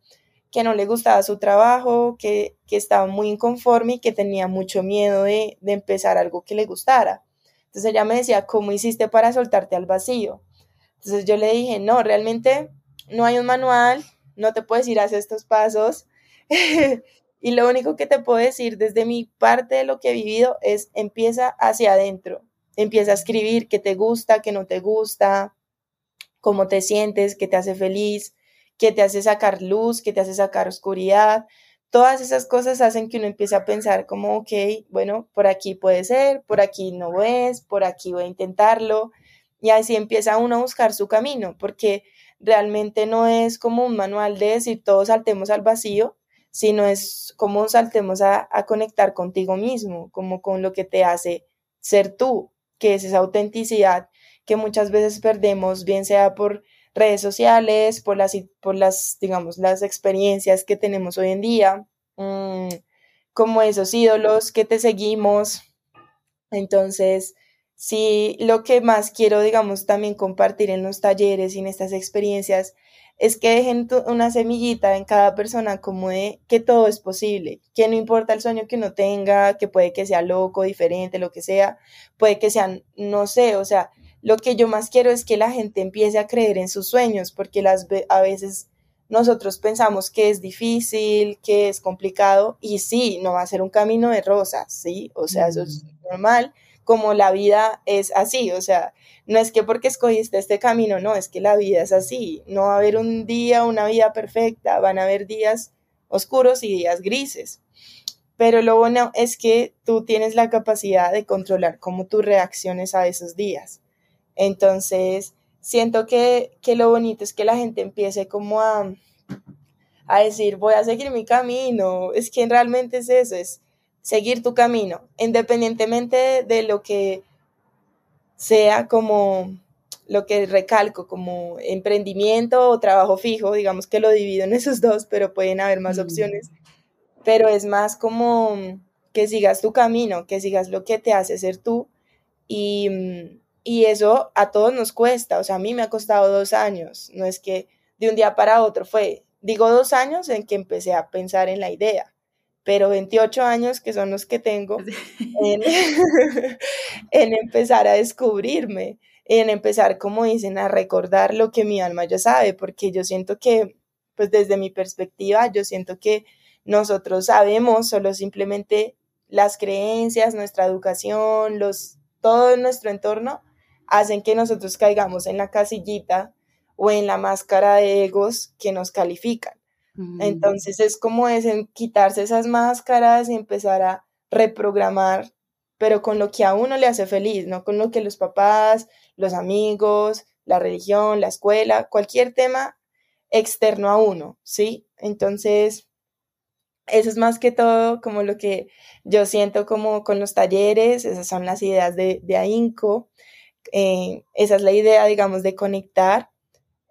que no le gustaba su trabajo, que, estaba muy inconforme y que tenía mucho miedo de, de empezar algo que le gustara. Entonces ella me decía, ¿cómo hiciste para soltarte al vacío? Entonces yo le dije, no, realmente no hay un manual, no te puedes ir hacer estos pasos. y lo único que te puedo decir desde mi parte de lo que he vivido es empieza hacia adentro, empieza a escribir qué te gusta, qué no te gusta, cómo te sientes, qué te hace feliz, que te hace sacar luz, que te hace sacar oscuridad. Todas esas cosas hacen que uno empiece a pensar como, ok, bueno, por aquí puede ser, por aquí no es, por aquí voy a intentarlo. Y así empieza uno a buscar su camino, porque realmente no es como un manual de decir todos saltemos al vacío, sino es como saltemos a, a conectar contigo mismo, como con lo que te hace ser tú, que es esa autenticidad que muchas veces perdemos, bien sea por redes sociales, por las, por las, digamos, las experiencias que tenemos hoy en día, mm, como esos ídolos que te seguimos. Entonces, sí, lo que más quiero, digamos, también compartir en los talleres y en estas experiencias es que dejen una semillita en cada persona como de que todo es posible, que no importa el sueño que uno tenga, que puede que sea loco, diferente, lo que sea, puede que sean, no sé, o sea, lo que yo más quiero es que la gente empiece a creer en sus sueños, porque las, a veces nosotros pensamos que es difícil, que es complicado, y sí, no va a ser un camino de rosas, ¿sí? O sea, eso es mm. normal, como la vida es así, o sea, no es que porque escogiste este camino, no, es que la vida es así, no va a haber un día, una vida perfecta, van a haber días oscuros y días grises. Pero lo bueno es que tú tienes la capacidad de controlar cómo tú reacciones a esos días. Entonces, siento que, lo bonito es que la gente empiece como a, a decir, voy a seguir mi camino. Es que realmente es eso, es seguir tu camino, independientemente de lo que sea como lo que recalco como emprendimiento o trabajo fijo, digamos que lo divido en esos dos, pero pueden haber más mm. opciones, pero es más como que sigas tu camino, que sigas lo que te hace ser tú y, y eso a todos nos cuesta, o sea, a mí me ha costado dos años, no es que de un día para otro fue, digo dos años en que empecé a pensar en la idea, pero 28 años que son los que tengo en, en empezar a descubrirme, en empezar, como dicen, a recordar lo que mi alma ya sabe, porque yo siento que, pues desde mi perspectiva, yo siento que nosotros sabemos solo simplemente las creencias, nuestra educación, los, todo nuestro entorno hacen que nosotros caigamos en la casillita o en la máscara de egos que nos califican. Mm. Entonces es como es quitarse esas máscaras y empezar a reprogramar, pero con lo que a uno le hace feliz, no con lo que los papás, los amigos, la religión, la escuela, cualquier tema externo a uno, ¿sí? Entonces, eso es más que todo como lo que yo siento como con los talleres, esas son las ideas de, de AINCO. Eh, esa es la idea, digamos, de conectar.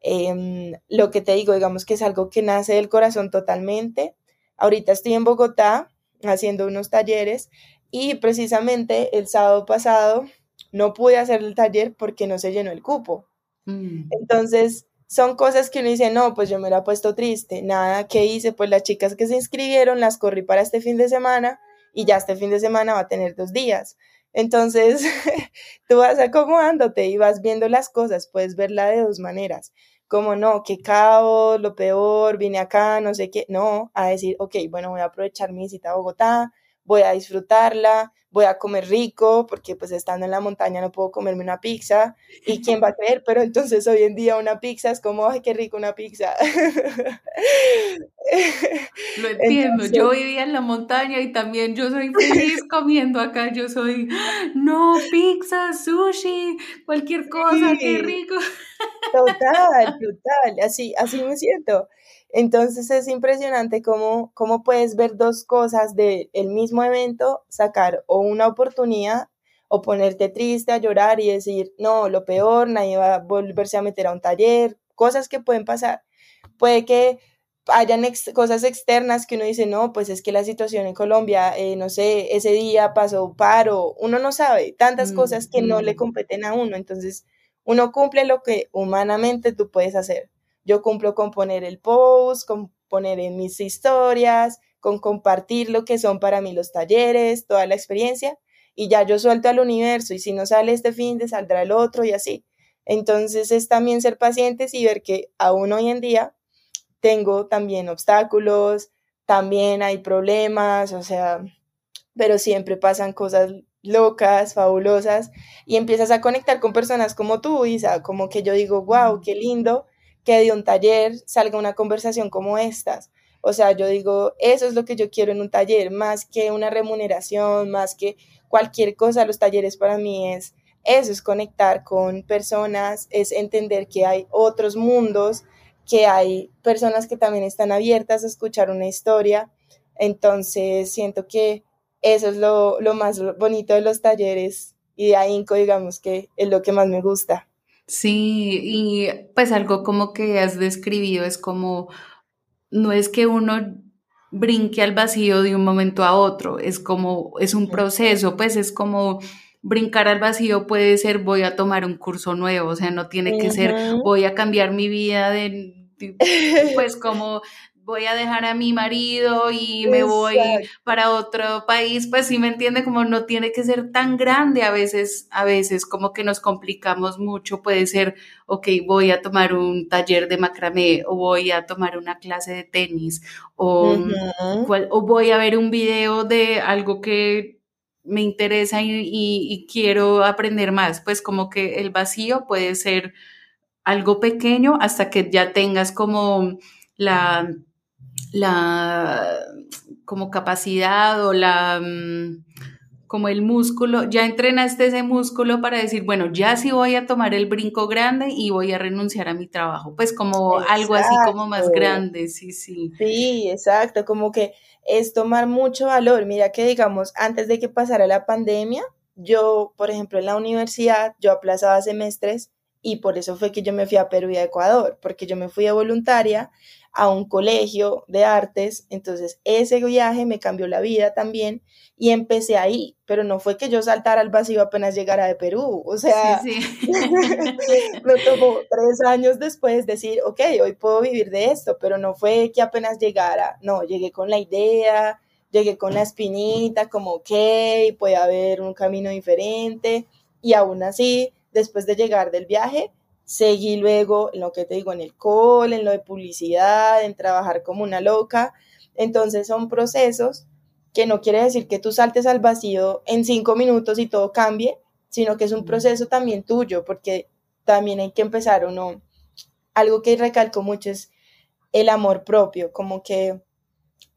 Em, lo que te digo, digamos que es algo que nace del corazón totalmente. Ahorita estoy en Bogotá haciendo unos talleres y precisamente el sábado pasado no pude hacer el taller porque no se llenó el cupo. Mm. Entonces, son cosas que uno dice, no, pues yo me la he puesto triste. Nada, ¿qué hice? Pues las chicas que se inscribieron las corrí para este fin de semana y ya este fin de semana va a tener dos días. Entonces, tú vas acomodándote y vas viendo las cosas, puedes verla de dos maneras. Como no, qué caos, lo peor, vine acá, no sé qué. No, a decir, ok, bueno, voy a aprovechar mi visita a Bogotá, voy a disfrutarla, voy a comer rico, porque pues estando en la montaña no puedo comerme una pizza, y quién va a creer, pero entonces hoy en día una pizza es como, ay, qué rico una pizza. Lo entiendo, yo vivía en la montaña y también yo soy feliz comiendo acá, yo soy, no, pizza, sushi, cualquier cosa, qué rico. Total, total, así, así me siento. Entonces es impresionante cómo, cómo puedes ver dos cosas del el mismo evento, sacar o una oportunidad o ponerte triste a llorar y decir, no, lo peor, nadie va a volverse a meter a un taller, cosas que pueden pasar. Puede que hayan cosas externas que uno dice, no, pues es que la situación en Colombia, eh, no sé, ese día pasó paro, uno no sabe, tantas mm, cosas que no le mm. competen a uno, entonces uno cumple lo que humanamente tú puedes hacer. Yo cumplo con poner el post, con poner en mis historias, con compartir lo que son para mí los talleres, toda la experiencia, y ya yo suelto al universo, y si no sale este fin de saldrá el otro y así. Entonces es también ser pacientes y ver que aún hoy en día tengo también obstáculos, también hay problemas, o sea, pero siempre pasan cosas locas, fabulosas, y empiezas a conectar con personas como tú, Isa, como que yo digo, wow, qué lindo que de un taller salga una conversación como estas. O sea, yo digo, eso es lo que yo quiero en un taller, más que una remuneración, más que cualquier cosa, los talleres para mí es eso, es conectar con personas, es entender que hay otros mundos, que hay personas que también están abiertas a escuchar una historia. Entonces, siento que eso es lo, lo más bonito de los talleres y de AINCO, digamos que es lo que más me gusta. Sí, y pues algo como que has describido es como, no es que uno brinque al vacío de un momento a otro, es como, es un proceso, pues es como brincar al vacío puede ser voy a tomar un curso nuevo, o sea, no tiene que ser voy a cambiar mi vida de, pues como voy a dejar a mi marido y me voy para otro país, pues sí me entiende, como no tiene que ser tan grande a veces, a veces como que nos complicamos mucho, puede ser, ok, voy a tomar un taller de macramé o voy a tomar una clase de tenis o, o voy a ver un video de algo que me interesa y, quiero aprender más, pues como que el vacío puede ser algo pequeño hasta que ya tengas como la la como capacidad o la mm, como el músculo, ya entrenaste ese músculo para decir, bueno, ya sí voy a tomar el brinco grande y voy a renunciar a mi trabajo, pues como algo así como más grande, sí, sí. Sí, exacto, como que es tomar mucho valor. Mira que digamos, antes de que pasara la pandemia, yo, por ejemplo, en la universidad, yo aplazaba semestres y por eso fue que yo me fui a Perú y a Ecuador, porque yo me fui a voluntaria a un colegio de artes, entonces ese viaje me cambió la vida también y empecé ahí, pero no fue que yo saltara al vacío apenas llegara de Perú, o sea, me tomó tres años después decir, ok, hoy puedo vivir de esto, pero no fue que apenas llegara, no, llegué con la idea, llegué con la espinita, como, ok, puede haber un camino diferente y aún así, después de llegar del viaje, Seguí luego en lo que te digo, en el call, en lo de publicidad, en trabajar como una loca. Entonces son procesos que no quiere decir que tú saltes al vacío en cinco minutos y todo cambie, sino que es un proceso también tuyo, porque también hay que empezar uno. Algo que recalco mucho es el amor propio, como que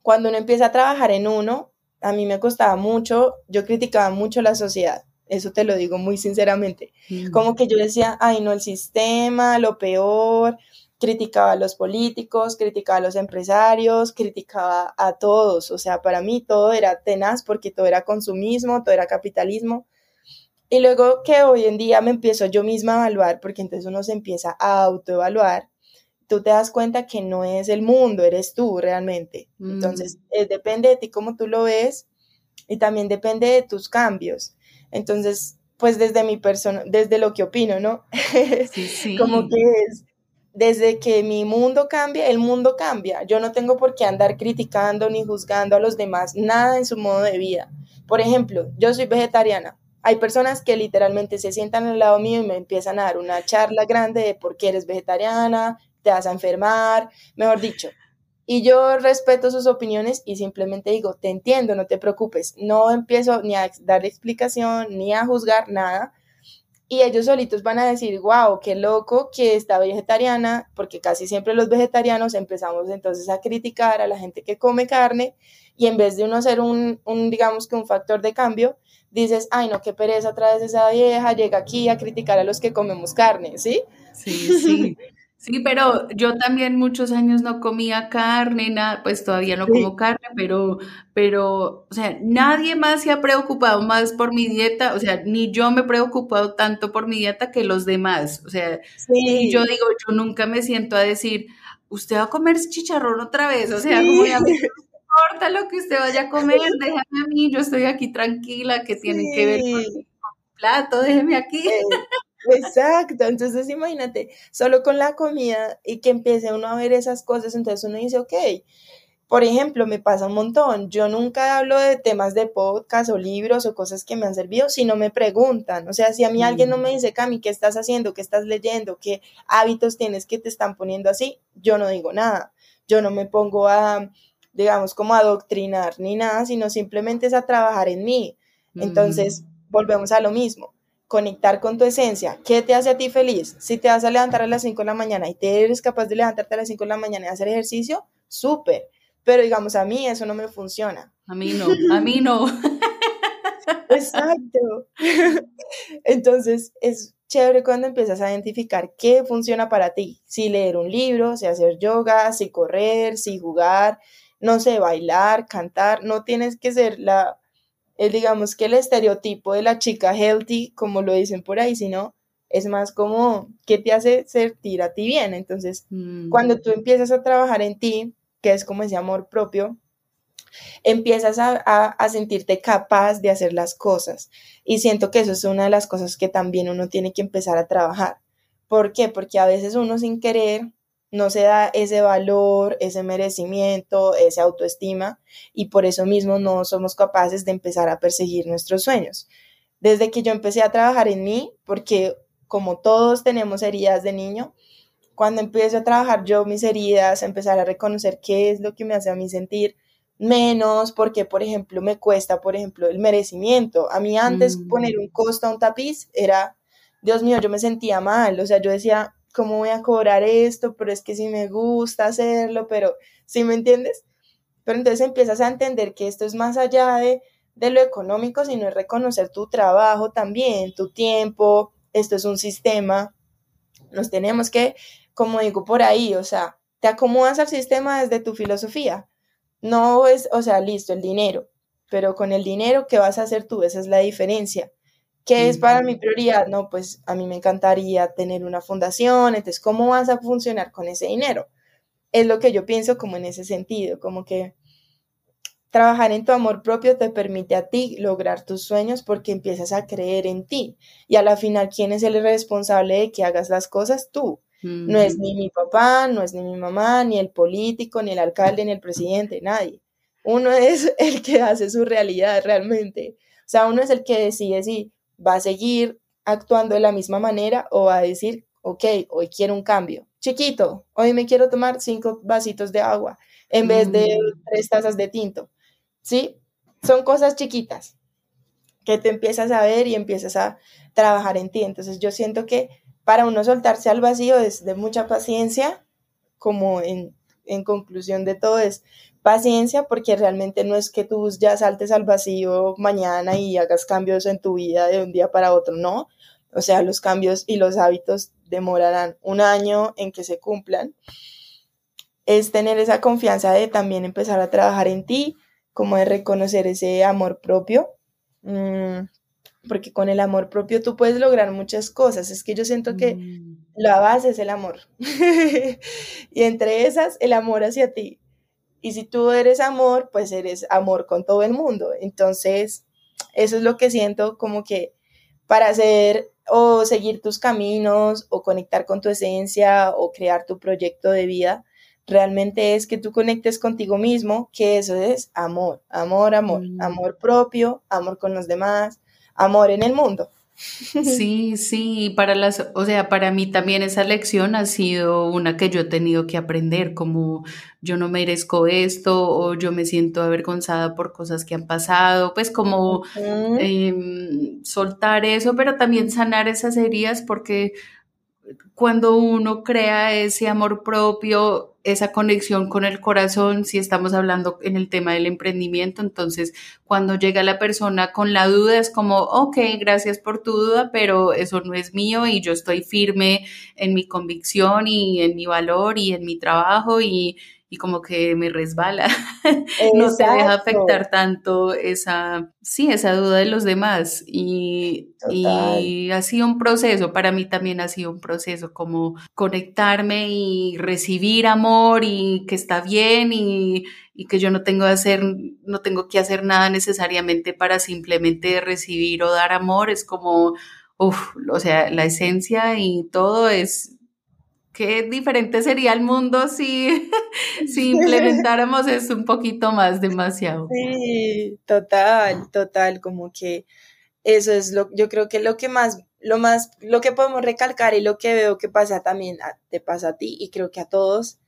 cuando uno empieza a trabajar en uno, a mí me costaba mucho, yo criticaba mucho la sociedad eso te lo digo muy sinceramente. Mm. Como que yo decía, ay, no, el sistema, lo peor, criticaba a los políticos, criticaba a los empresarios, criticaba a todos. O sea, para mí todo era tenaz porque todo era consumismo, todo era capitalismo. Y luego que hoy en día me empiezo yo misma a evaluar, porque entonces uno se empieza a autoevaluar, tú te das cuenta que no es el mundo, eres tú realmente. Entonces, mm. eh, depende de ti cómo tú lo ves y también depende de tus cambios. Entonces, pues desde mi persona, desde lo que opino, ¿no? Sí, sí. Como que es, desde que mi mundo cambia, el mundo cambia. Yo no tengo por qué andar criticando ni juzgando a los demás, nada en su modo de vida. Por ejemplo, yo soy vegetariana. Hay personas que literalmente se sientan al lado mío y me empiezan a dar una charla grande de por qué eres vegetariana, te vas a enfermar, mejor dicho, y yo respeto sus opiniones y simplemente digo, te entiendo, no te preocupes. No empiezo ni a dar explicación ni a juzgar nada. y ellos solitos van a decir, wow, qué loco que está vegetariana, porque casi siempre los vegetarianos empezamos entonces a criticar a la gente que come carne y en vez de uno ser un, un digamos que un factor de cambio, dices, ay no, qué pereza otra vez esa vieja, llega aquí a criticar a los que comemos carne, ¿sí? Sí, sí. Sí, pero yo también muchos años no comía carne, nada, pues todavía no como carne, pero, pero, o sea, nadie más se ha preocupado más por mi dieta, o sea, ni yo me he preocupado tanto por mi dieta que los demás, o sea, y yo digo, yo nunca me siento a decir, usted va a comer chicharrón otra vez, o sea, como ya me importa lo que usted vaya a comer, déjame a mí, yo estoy aquí tranquila, que tiene que ver con mi plato, déjeme aquí. Exacto, entonces imagínate, solo con la comida y que empiece uno a ver esas cosas, entonces uno dice, ok, por ejemplo, me pasa un montón, yo nunca hablo de temas de podcast o libros o cosas que me han servido si no me preguntan, o sea, si a mí alguien no me mm. dice, Cami, ¿qué estás haciendo? ¿Qué estás leyendo? ¿Qué hábitos tienes que te están poniendo así? Yo no digo nada, yo no me pongo a, digamos, como a adoctrinar ni nada, sino simplemente es a trabajar en mí. Entonces, mm. volvemos a lo mismo conectar con tu esencia. ¿Qué te hace a ti feliz? Si te vas a levantar a las 5 de la mañana y te eres capaz de levantarte a las 5 de la mañana y hacer ejercicio, súper. Pero digamos, a mí eso no me funciona. A mí no, a mí no. Exacto. Entonces, es chévere cuando empiezas a identificar qué funciona para ti. Si leer un libro, si hacer yoga, si correr, si jugar, no sé, bailar, cantar. No tienes que ser la es digamos que el estereotipo de la chica healthy, como lo dicen por ahí, sino es más como qué te hace sentir a ti bien. Entonces, mm. cuando tú empiezas a trabajar en ti, que es como ese amor propio, empiezas a, a, sentirte capaz de hacer las cosas. Y siento que eso es una de las cosas que también uno tiene que empezar a trabajar. ¿Por qué? Porque a veces uno sin querer no se da ese valor, ese merecimiento, esa autoestima y por eso mismo no somos capaces de empezar a perseguir nuestros sueños. Desde que yo empecé a trabajar en mí, porque como todos tenemos heridas de niño, cuando empiezo a trabajar yo mis heridas, empezar a reconocer qué es lo que me hace a mí sentir menos, porque por ejemplo me cuesta, por ejemplo, el merecimiento. A mí antes mm. poner un costo a un tapiz era, Dios mío, yo me sentía mal, o sea, yo decía, ¿cómo voy a cobrar esto? Pero es que sí me gusta hacerlo, pero ¿sí me entiendes? Pero entonces empiezas a entender que esto es más allá de, de lo económico, sino es reconocer tu trabajo también, tu tiempo, esto es un sistema, nos tenemos que, como digo por ahí, o sea, te acomodas al sistema desde tu filosofía. No es, o sea, listo, el dinero, pero con el dinero, ¿qué vas a hacer tú? Esa es la diferencia. ¿Qué es para mi prioridad? No, pues a mí me encantaría tener una fundación, entonces, ¿cómo vas a funcionar con ese dinero? Es lo que yo pienso como en ese sentido, como que trabajar en tu amor propio te permite a ti lograr tus sueños porque empiezas a creer en ti. Y a la final, ¿quién es el responsable de que hagas las cosas? Tú. No es ni mi papá, no es ni mi mamá, ni el político, ni el alcalde, ni el presidente, nadie. Uno es el que hace su realidad realmente. O sea, uno es el que decide si va a seguir actuando de la misma manera o va a decir, ok, hoy quiero un cambio. Chiquito, hoy me quiero tomar cinco vasitos de agua en vez de mm. tres tazas de tinto. ¿Sí? Son cosas chiquitas que te empiezas a ver y empiezas a trabajar en ti. Entonces yo siento que para uno soltarse al vacío es de mucha paciencia, como en, en conclusión de todo es paciencia porque realmente no es que tú ya saltes al vacío mañana y hagas cambios en tu vida de un día para otro, no. O sea, los cambios y los hábitos demorarán un año en que se cumplan. Es tener esa confianza de también empezar a trabajar en ti, como de reconocer ese amor propio. Mm, porque con el amor propio tú puedes lograr muchas cosas. Es que yo siento que mm. la base es el amor. y entre esas, el amor hacia ti. Y si tú eres amor, pues eres amor con todo el mundo. Entonces, eso es lo que siento como que para hacer o seguir tus caminos o conectar con tu esencia o crear tu proyecto de vida, realmente es que tú conectes contigo mismo, que eso es amor, amor, amor, mm. amor propio, amor con los demás, amor en el mundo. Sí, sí, para las, o sea, para mí también esa lección ha sido una que yo he tenido que aprender, como yo no merezco esto o yo me siento avergonzada por cosas que han pasado, pues como em, soltar eso, pero también sanar esas heridas porque cuando uno crea ese amor propio, esa conexión con el corazón, si estamos hablando en el tema del emprendimiento, entonces cuando llega la persona con la duda es como, ok, gracias por tu duda, pero eso no es mío y yo estoy firme en mi convicción y en mi valor y en mi trabajo y, y como que me resbala. no te deja afectar tanto esa, sí, esa duda de los demás. Y, y, ha sido un proceso, para mí también ha sido un proceso como conectarme y recibir amor y que está bien y, y que yo no tengo, hacer, no tengo que hacer nada necesariamente para simplemente recibir o dar amor. Es como, uff, o sea, la esencia y todo es qué diferente sería el mundo si, si implementáramos esto un poquito más demasiado. Sí, total, total, como que eso es lo, yo creo que lo que más, lo más, lo que podemos recalcar y lo que veo que pasa también, te pasa a ti y creo que a todos,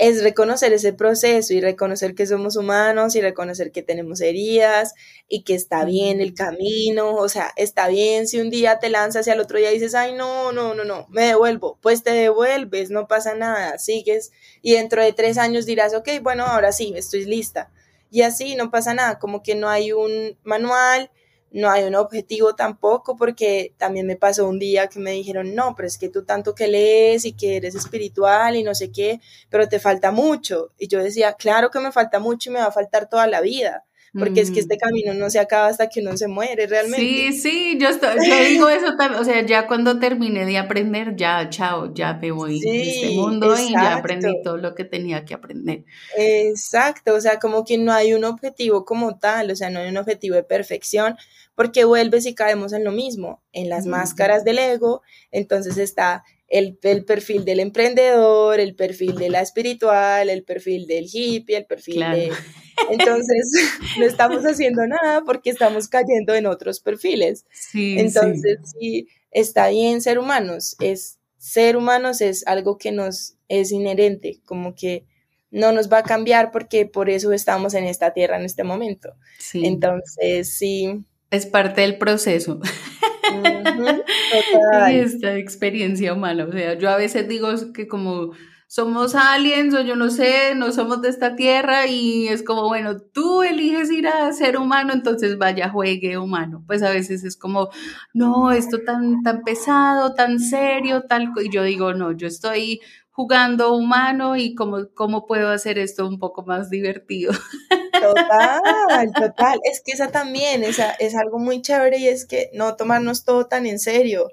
es reconocer ese proceso y reconocer que somos humanos y reconocer que tenemos heridas y que está bien el camino, o sea, está bien si un día te lanzas y al otro día dices, ay, no, no, no, no, me devuelvo, pues te devuelves, no pasa nada, sigues y dentro de tres años dirás, ok, bueno, ahora sí, estoy lista. Y así no pasa nada, como que no hay un manual, no hay un objetivo tampoco, porque también me pasó un día que me dijeron, no, pero es que tú tanto que lees y que eres espiritual y no sé qué, pero te falta mucho. Y yo decía, claro que me falta mucho y me va a faltar toda la vida porque es que este mm. camino no se acaba hasta que uno se muere realmente. Sí, sí, yo, yo digo eso también, o sea, ya cuando terminé de aprender, ya, chao, ya me voy de este mundo y ya aprendí todo lo que tenía que aprender. Exacto, o sea, como que no hay un objetivo como tal, o sea, no hay un objetivo de perfección, porque vuelves y caemos en lo mismo, en las máscaras del ego, entonces está el, perfil del emprendedor, el perfil de la espiritual, el perfil del hippie, el perfil de... Entonces, no estamos haciendo nada porque estamos cayendo en otros perfiles. Sí, Entonces, sí. está bien ser humanos. Es, ser humanos es algo que nos es inherente, como que no nos va a cambiar porque por eso estamos en esta tierra en este momento. Sí. Entonces, sí. Es parte del proceso. esta experiencia humana. O sea, yo a veces digo que como somos aliens o yo no sé, no somos de esta tierra y es como, bueno, tú eliges ir a ser humano, entonces vaya, juegue humano. Pues a veces es como, no, esto tan, tan pesado, tan serio, tal, y yo digo, no, yo estoy jugando humano y cómo, cómo puedo hacer esto un poco más divertido. Total, total. Es que esa también es, es algo muy chévere y es que no tomarnos todo tan en serio.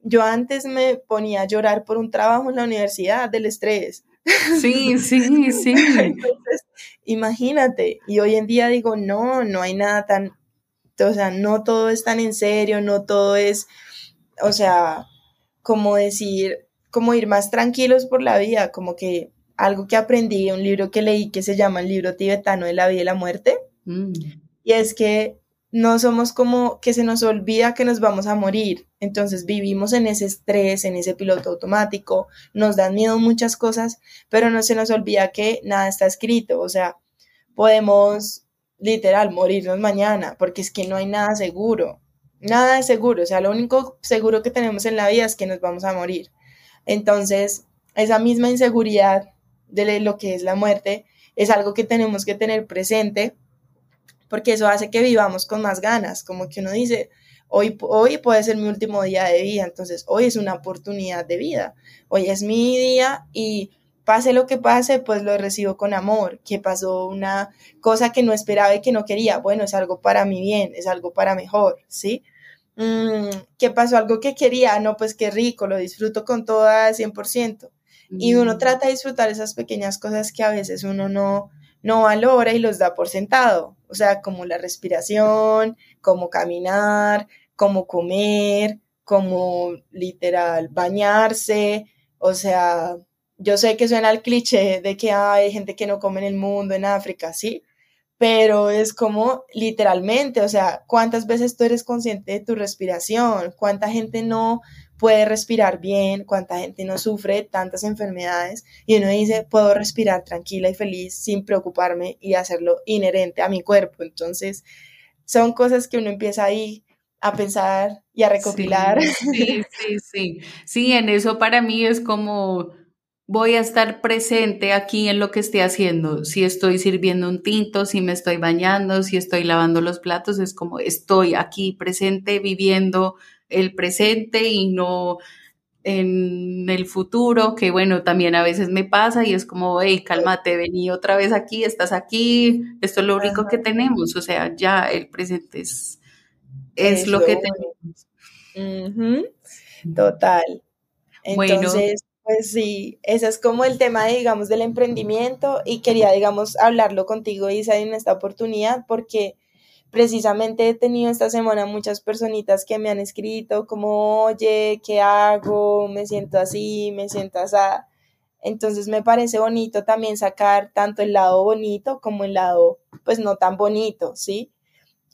Yo antes me ponía a llorar por un trabajo en la universidad del estrés. Sí, sí, sí. Entonces, imagínate, y hoy en día digo, no, no hay nada tan, o sea, no todo es tan en serio, no todo es, o sea, como decir, como ir más tranquilos por la vida, como que algo que aprendí, un libro que leí que se llama el libro tibetano de la vida y la muerte, mm. y es que no somos como que se nos olvida que nos vamos a morir, entonces vivimos en ese estrés, en ese piloto automático, nos dan miedo muchas cosas, pero no se nos olvida que nada está escrito, o sea, podemos literal morirnos mañana, porque es que no hay nada seguro, nada es seguro, o sea, lo único seguro que tenemos en la vida es que nos vamos a morir. Entonces, esa misma inseguridad de lo que es la muerte es algo que tenemos que tener presente porque eso hace que vivamos con más ganas, como que uno dice, hoy, hoy puede ser mi último día de vida, entonces hoy es una oportunidad de vida, hoy es mi día y pase lo que pase, pues lo recibo con amor, que pasó una cosa que no esperaba y que no quería, bueno, es algo para mi bien, es algo para mejor, ¿sí? Mm, ¿Qué pasó? Algo que quería, no, pues qué rico, lo disfruto con toda 100%. Y uno mm. trata de disfrutar esas pequeñas cosas que a veces uno no, no valora y los da por sentado. O sea, como la respiración, como caminar, como comer, como literal bañarse. O sea, yo sé que suena el cliché de que hay gente que no come en el mundo, en África, ¿sí? pero es como literalmente, o sea, ¿cuántas veces tú eres consciente de tu respiración? ¿Cuánta gente no puede respirar bien? ¿Cuánta gente no sufre tantas enfermedades? Y uno dice, puedo respirar tranquila y feliz sin preocuparme y hacerlo inherente a mi cuerpo. Entonces, son cosas que uno empieza ahí a pensar y a recopilar. Sí, sí, sí, sí. en eso para mí es como voy a estar presente aquí en lo que esté haciendo. Si estoy sirviendo un tinto, si me estoy bañando, si estoy lavando los platos, es como estoy aquí presente, viviendo el presente y no en el futuro, que bueno, también a veces me pasa y es como, hey, cálmate, vení otra vez aquí, estás aquí, esto es lo único que tenemos, o sea, ya el presente es, es lo que tenemos. Total. Entonces, pues sí, ese es como el tema, digamos, del emprendimiento y quería, digamos, hablarlo contigo, Isa, en esta oportunidad porque precisamente he tenido esta semana muchas personitas que me han escrito como, oye, ¿qué hago? Me siento así, me siento así. Entonces me parece bonito también sacar tanto el lado bonito como el lado, pues no tan bonito, ¿sí?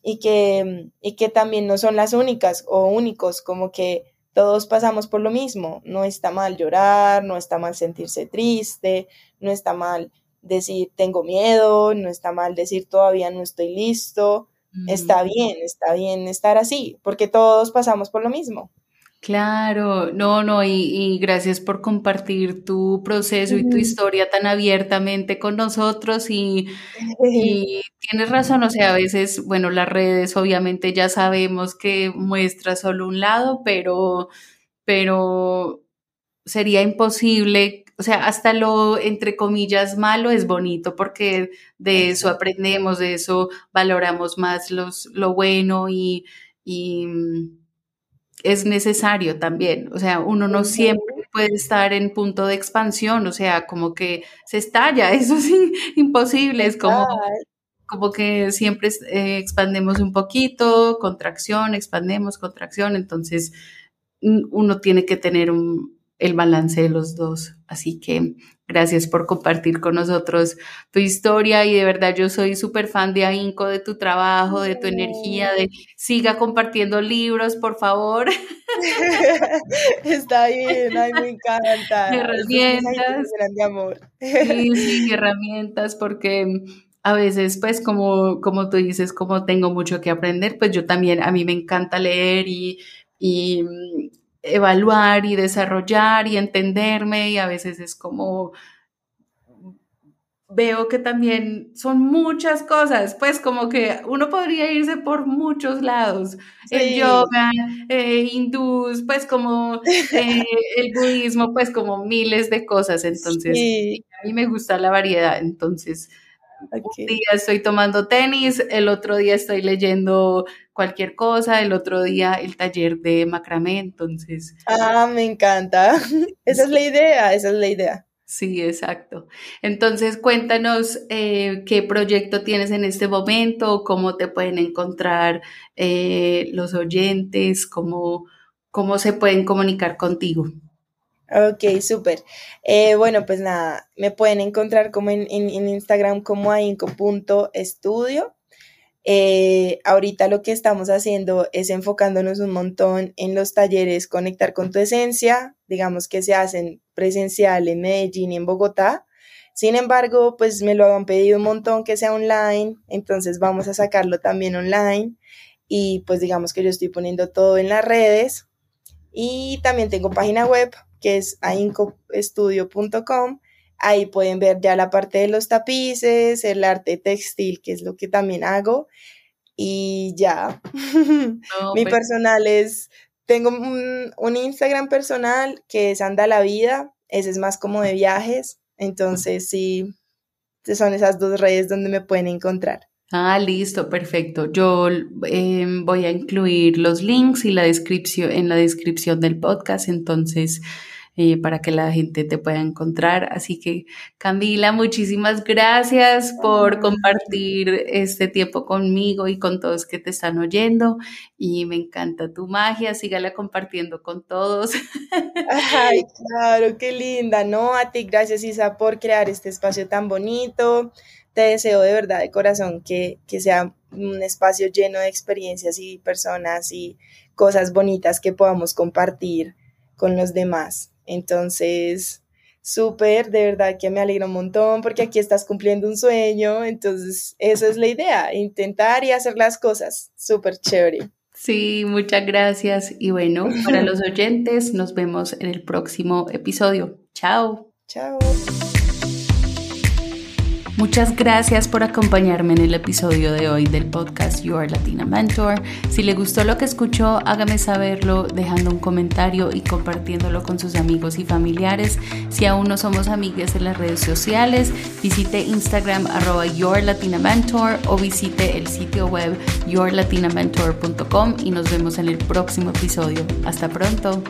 Y que, y que también no son las únicas o únicos, como que todos pasamos por lo mismo. No está mal llorar, no está mal sentirse triste, no está mal decir tengo miedo, no está mal decir todavía no estoy listo. Está bien, está bien estar así, porque todos pasamos por lo mismo. Claro, no, no, y, gracias por compartir tu proceso y tu historia tan abiertamente con nosotros y, y, tienes razón, o sea, a veces, bueno, las redes obviamente ya sabemos que muestra solo un lado, pero, pero sería imposible, o sea, hasta lo, entre comillas, malo es bonito porque de eso aprendemos, de eso valoramos más los, lo bueno y, y es necesario también. O sea, uno no siempre puede estar en punto de expansión, o sea, como que se estalla, eso es imposible, es como, como que siempre eh, expandemos un poquito, contracción, expandemos, contracción, entonces uno tiene que tener un, el balance de los dos. Así que gracias por compartir con nosotros tu historia y de verdad yo soy súper fan de AINCO, de tu trabajo, de tu energía, de siga compartiendo libros, por favor. Está bien, ay, me encanta. Herramientas. De amor. Sí, sí, herramientas, porque a veces, pues, como, como tú dices, como tengo mucho que aprender, pues yo también, a mí me encanta leer y, y evaluar y desarrollar y entenderme y a veces es como veo que también son muchas cosas, pues como que uno podría irse por muchos lados, el yoga, eh, hindús, pues como eh, el budismo, pues como miles de cosas, entonces a mí me gusta la variedad, entonces un día estoy tomando tenis, el otro día estoy leyendo cualquier cosa, el otro día el taller de macramé, entonces. Ah, me encanta. Esa es la idea, esa es la idea. Sí, exacto. Entonces, cuéntanos eh, qué proyecto tienes en este momento, cómo te pueden encontrar eh, los oyentes, cómo, cómo se pueden comunicar contigo. Ok, súper. Eh, bueno, pues nada, me pueden encontrar como en, Instagram como ainco.estudio. Eh, ahorita lo que estamos haciendo es enfocándonos un montón en los talleres Conectar con tu Esencia, digamos que se hacen presencial en Medellín y en Bogotá. Sin embargo, pues me lo han pedido un montón que sea online, entonces vamos a sacarlo también online y pues digamos que yo estoy poniendo todo en las redes y también tengo página web que es aincoestudio.com. Ahí pueden ver ya la parte de los tapices, el arte textil, que es lo que también hago. Y ya. Mi pues personal es, tengo un, un, Instagram personal que es Anda la Vida, ese es más como de viajes. Entonces, sí, son esas dos redes donde me pueden encontrar. Ah, listo, perfecto. Yo em, voy a incluir los links y la descripción en la descripción del podcast, entonces eh, para que la gente te pueda encontrar. Así que Camila, muchísimas gracias por compartir este tiempo conmigo y con todos que te están oyendo. Y me encanta tu magia, sígala compartiendo con todos. Ay, claro, qué linda, ¿no? A ti, gracias Isa por crear este espacio tan bonito te deseo de verdad de corazón que, que sea un espacio lleno de experiencias y personas y cosas bonitas que podamos compartir con los demás. Entonces, súper, de verdad que me alegra un montón porque aquí estás cumpliendo un sueño, entonces esa es la idea, intentar y hacer las cosas, súper chévere. Sí, muchas gracias y bueno, para los oyentes nos vemos en el próximo episodio. Chao. Chao. Muchas gracias por acompañarme en el episodio de hoy del podcast Your Latina Mentor. Si le gustó lo que escuchó, hágame saberlo dejando un comentario y compartiéndolo con sus amigos y familiares. Si aún no somos amigues en las redes sociales, visite Instagram arroba Your o visite el sitio web yourlatinamentor.com y nos vemos en el próximo episodio. Hasta pronto.